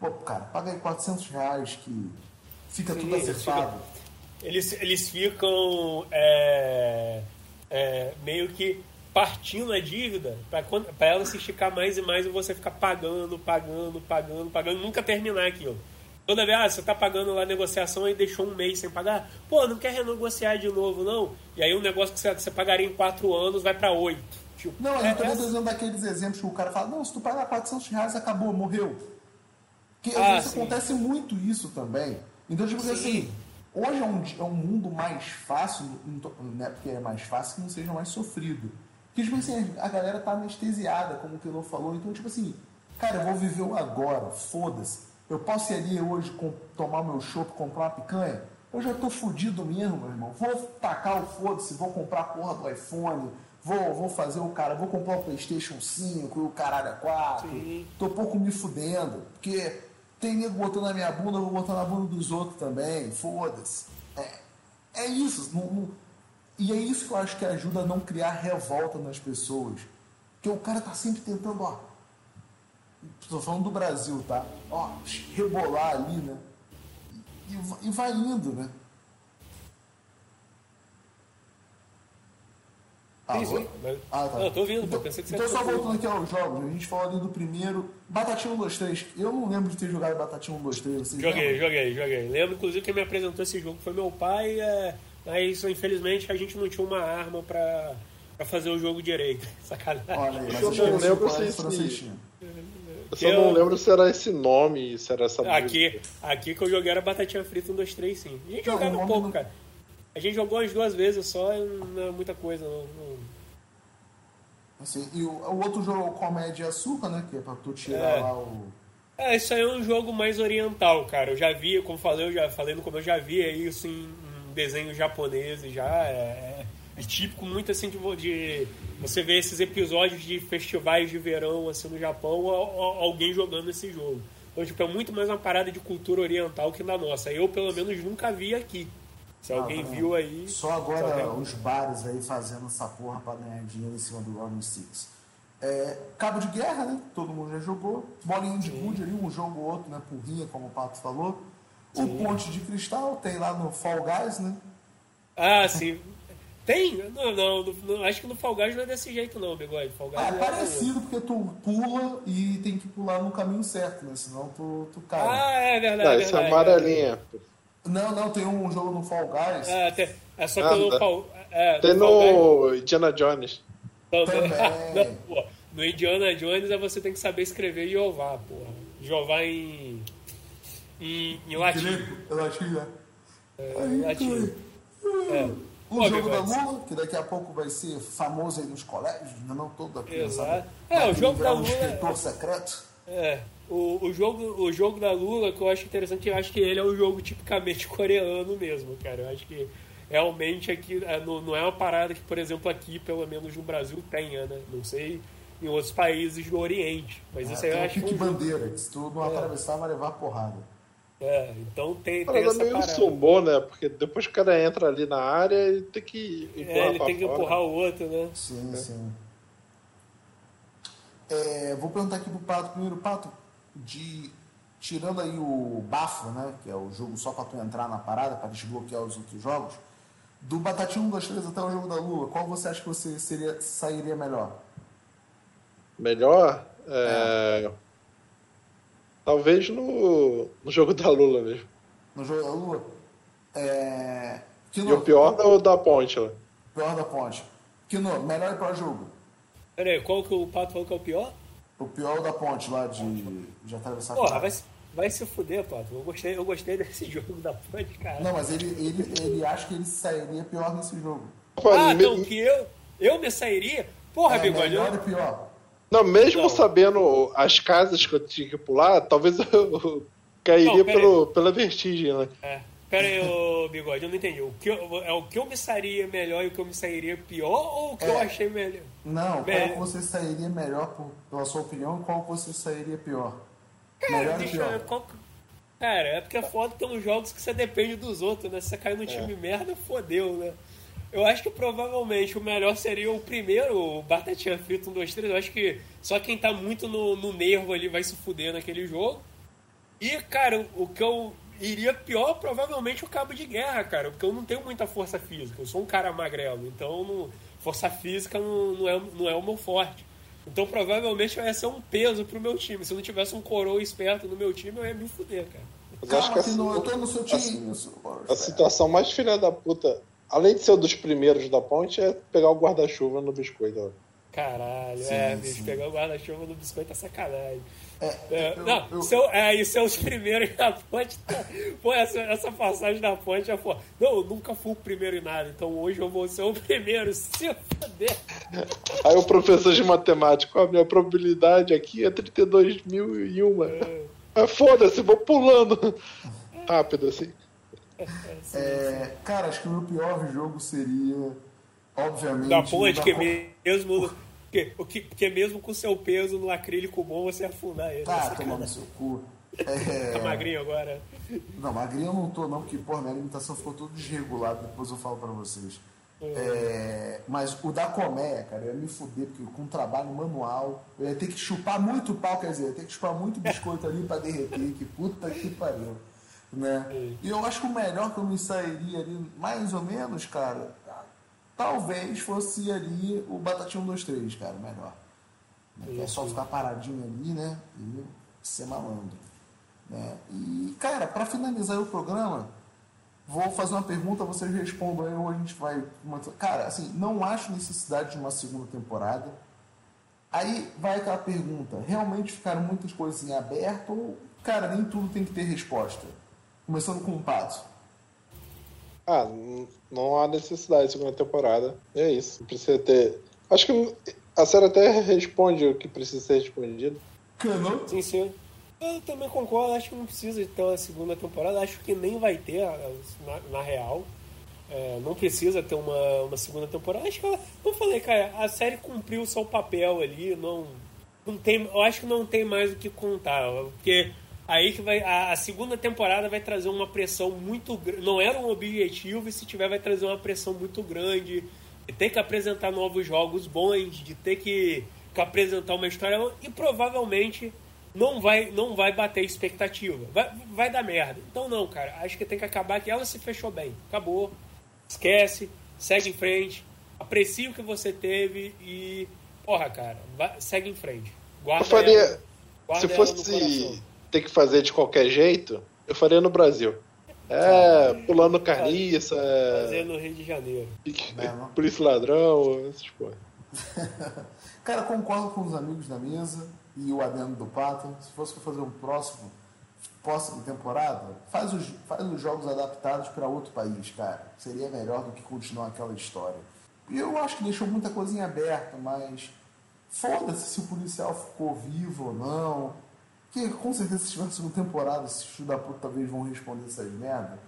pô, cara, paga aí 400 reais que fica tudo Sim, acertado. Eles, eles ficam é, é, meio que partindo a dívida para ela se esticar mais e mais e você ficar pagando, pagando, pagando, pagando, nunca terminar aquilo. Toda vez, ah, você tá pagando lá a negociação e deixou um mês sem pagar, pô, não quer renegociar de novo, não? E aí um negócio que você, você pagaria em quatro anos vai para oito. Tipo, Não, é, eu também é- tô usando daqueles exemplos que o cara fala, não, se tu pagar 400 reais, acabou, morreu. Porque Ah, às vezes sim. acontece muito isso também. Então, tipo Sim. assim, hoje é um, é um mundo mais fácil, não é porque é mais fácil que não seja mais sofrido. Porque, tipo assim, a galera tá anestesiada, como o Pelô falou. Então, tipo assim, cara, eu vou viver o agora, foda-se. Eu posso ir ali hoje com, tomar meu chopp, comprar uma picanha? Eu já tô fudido mesmo, meu irmão. Vou tacar o foda-se, vou comprar a porra do iPhone, vou, vou fazer o cara, vou comprar o Playstation 5 e o caralho a 4. Sim. Tô pouco me fudendo. Porque tem nego botando na minha bunda, eu vou botar na bunda dos outros também. Foda-se. É, é isso. não- não- e é isso que eu acho que ajuda a não criar revolta nas pessoas. Porque o cara tá sempre tentando, ó. Tô falando do Brasil, tá? Ó, rebolar ali, né? E, e vai indo, né? Sim, Alô? sim, mas- Ah, tá. Não, eu tô ouvindo, então, pensei que você então só voltando aqui aos jogos, a gente falou ali do primeiro. Batatinha 1, 2, 3. Eu não lembro de ter jogado Batatinha 1, 2, 3. Vocês Joguei, lembram? joguei, joguei. Lembro, inclusive, quem me apresentou esse jogo foi meu pai, é, mas infelizmente a gente não tinha uma arma pra, pra fazer o jogo direito. Sacanagem. Olha mas Eu as lembro se- tinham. Eu só Eu- não lembro se era esse nome, se era essa Aqui, música. aqui que eu joguei era Batatinha Frita 1, 2, 3, sim. A gente Não, jogava nome pouco, não- cara. A gente jogou umas duas vezes só, não é muita coisa, não. não- Assim, e o, o outro jogo é o Comédia e Açúcar, né? Que é pra tu tirar É. lá o. É, isso aí é um jogo mais oriental, cara. Eu já vi, como falei, eu já falei no começo, eu já via isso em, em desenhos japoneses já. É, é- é típico muito assim de, de você ver esses episódios de festivais de verão assim no Japão, al- al- alguém jogando esse jogo. Então, tipo, é muito mais uma parada de cultura oriental que da nossa. Eu, pelo menos, nunca vi aqui. Se alguém Ah, viu aí. Só agora os bares aí fazendo essa porra pra ganhar dinheiro em cima do Rolling Six. É, Cabo de Guerra, né? Todo mundo já jogou. Bolinha de gude ali, um jogo ou outro, né? Porrinha, como o Pato falou. O Ponte de Cristal tem lá no Fall Guys, né? Ah, sim. Tem? Não, não, no- no- acho que no Fall Guys não é desse jeito, não, bigode. Fall Guys Ah, é é- parecido porque tu pula e tem que pular no caminho certo, né? Senão tu, tu cai. Ah, é verdade. Não, é esse é amarelinha. Não, não, tem um jogo no Fall Guys. É, tem- é só que Ah, no tá. Fall, é, Tem Fall Guys no Indiana Jones. também. Também. Não, pô, no Indiana Jones é você tem que saber escrever Jeová, porra. Jeová em. Em, em latim. Eu achei, né? Em latim. É. O jogo da Lula, que daqui a pouco vai ser famoso aí nos colégios, não toda criança. Exato. É, o jogo da um Lula- escritor secreto. É, o, o, jogo, o jogo da Lula, que eu acho interessante, eu acho que ele é um jogo tipicamente coreano mesmo, cara. Eu acho que realmente aqui é, não, não é uma parada que, por exemplo, aqui, pelo menos no Brasil, tenha, né? Não sei em outros países do Oriente. Mas isso aí eu um acho que é um jogo- bandeira, que se tu não atravessar, vai levar porrada. É, então tem, tem essa meio parada. sumô, né? Porque depois que o cara entra ali na área, ele tem que empurrar É, ele tem que fora. empurrar o outro, né? Sim, sim. É, vou perguntar aqui pro Pato primeiro, Pato, de tirando aí o Bafo, né, que é o jogo só pra tu entrar na parada, pra desbloquear os outros jogos, do Batatinha 1, 2, 3 até o jogo da Lula, qual você acha que você seria, sairia melhor? Melhor? É... Talvez no, no jogo da Lula mesmo. No jogo da Lula? É... E o pior é o da ponte lá. pior da ponte. Kino, melhor e pior jogo? Pera aí, qual que o Pato falou que é o pior? O pior da ponte lá de, de atravessar a Porra, vai, se- vai se fuder, Pato. Eu gostei, eu gostei desse jogo da ponte, cara. Não, mas ele, ele, ele acha que ele sairia pior nesse jogo. Ah, Me- não, que eu, eu me sairia? Porra, É, bigode, melhor eu, e pior. Não, mesmo Não. sabendo as casas que eu tinha que pular, talvez eu cairia Não, pelo, pela vertigem, né? É. Pera aí, ô bigode, eu não entendi. O que eu, é o que eu me sairia melhor e o que eu me sairia pior ou o que eu É. achei melhor? Não, Bem- qual que você sairia melhor por, pela sua opinião e qual que você sairia pior? Cara, melhor e deixa pior. eu. Qual, que- Cara, é porque é foda ter uns jogos que você depende dos outros, né? Se você cair no time merda, fodeu, né? Eu acho que provavelmente o melhor seria o primeiro, o Batatinha Frito 1, 2, 3. Eu acho que só quem tá muito no, no nervo ali vai se fuder naquele jogo. E, cara, o que eu iria pior, provavelmente o cabo de guerra, cara. Porque eu não tenho muita força física. Eu sou um cara magrelo. Então, não- força física não, não, é, não é o meu forte. Então, provavelmente vai ser um peso pro meu time. Se eu não tivesse um coroa esperto no meu time, eu ia me fuder, cara. Mas eu acho que Calma, a, Tino, eu tô no seu time. a, seu- a situação mais filha da puta, além de ser um dos primeiros da ponte, é pegar o guarda-chuva no biscoito. ó. Caralho, Sim, é, sim. bicho, pegar o guarda-chuva no biscoito é sacanagem. É, É, eu- não, eu- seu, é, e seus primeiros na ponte. Tá, pô, essa, essa passagem na ponte é pô. Não, eu nunca fui o primeiro em nada, então hoje eu vou ser o primeiro. Se foder. Aí o professor de matemática, a minha probabilidade aqui é 32 mil e uma. Ah, foda-se, vou pulando. Rápido assim. É, cara, acho que o meu pior jogo seria, obviamente. Da ponte, da que mesmo. Que, o que, porque mesmo com seu peso no acrílico bom, você ia afundar ele. Tá, Você tomando seu cu. tá É, magrinho agora. não, magrinho eu não tô, não, porque, porra, minha alimentação ficou toda desregulada, depois eu falo pra vocês. É, mas o da colmeia, cara, eu ia me fuder, porque com trabalho manual, eu ia ter que chupar muito pau, quer dizer, eu ia ter que chupar muito biscoito ali pra derreter, que puta que pariu. Né? E eu acho que o melhor que eu me sairia ali, mais ou menos, cara, talvez fosse ali o Batatinha 1, 2, 3, cara, melhor. Que é só ficar paradinho ali, né? E ser malandro. Né? E, cara, para finalizar o programa, vou fazer uma pergunta, vocês respondam aí ou a gente vai. Cara, assim, não acho necessidade de uma segunda temporada. Aí vai aquela pergunta: realmente ficaram muitas coisas em aberto ou, cara, nem tudo tem que ter resposta? Começando com o Pato. Ah, não há necessidade de segunda temporada. É isso. Não precisa ter. Acho que a série até responde o que precisa ser respondido. Cano? Sim, sim. Eu também concordo, acho que não precisa de ter uma segunda temporada, acho que nem vai ter, na, na real. É, não precisa ter uma, uma segunda temporada. Acho que ela, eu falei, cara, a série cumpriu o seu papel ali, não, não tem, eu acho que não tem mais o que contar, porque aí que vai a, a segunda temporada vai trazer uma pressão muito grande, não era um objetivo e se tiver vai trazer uma pressão muito grande, de ter que apresentar novos jogos bons, de ter que, que apresentar uma história e provavelmente não vai, não vai bater expectativa. Vai, vai dar merda. Então não, cara. Acho que tem que acabar que ela se fechou bem. Acabou. Esquece. Segue em frente. Aprecia o que você teve e. Porra, cara. vai- segue em frente. Guarda Eu faria. ela- guarda Se fosse. Ter que fazer de qualquer jeito, eu faria no Brasil. É, pulando carniça, Fazer é, no Rio de Janeiro. É, polícia ladrão, essas coisas. Cara, concordo com os amigos da mesa e o adendo do Pato. Se fosse pra fazer um próximo, próxima temporada, faz os, faz os jogos adaptados para outro país, cara. Seria melhor do que continuar aquela história. E eu acho que deixou muita coisa em aberto, mas foda-se se o policial ficou vivo ou não. Que com certeza se tiver segunda temporada, esses filhos da puta talvez vão responder essas merda.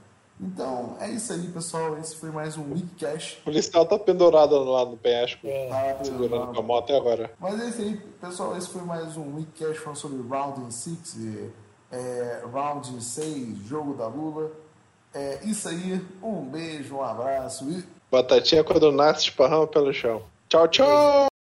Então, é isso aí, pessoal. Esse foi mais um Weekcast. O policial tá pendurado lá no penhasco, É. Tá, segurando com a moto até agora. Mas é isso aí, pessoal. Esse foi mais um Weekcast falando sobre Round 6, é, Round 6, jogo da Lula. É isso aí. Um beijo, um abraço e Batatinha quando nasce esparrama pelo chão. Tchau, tchau!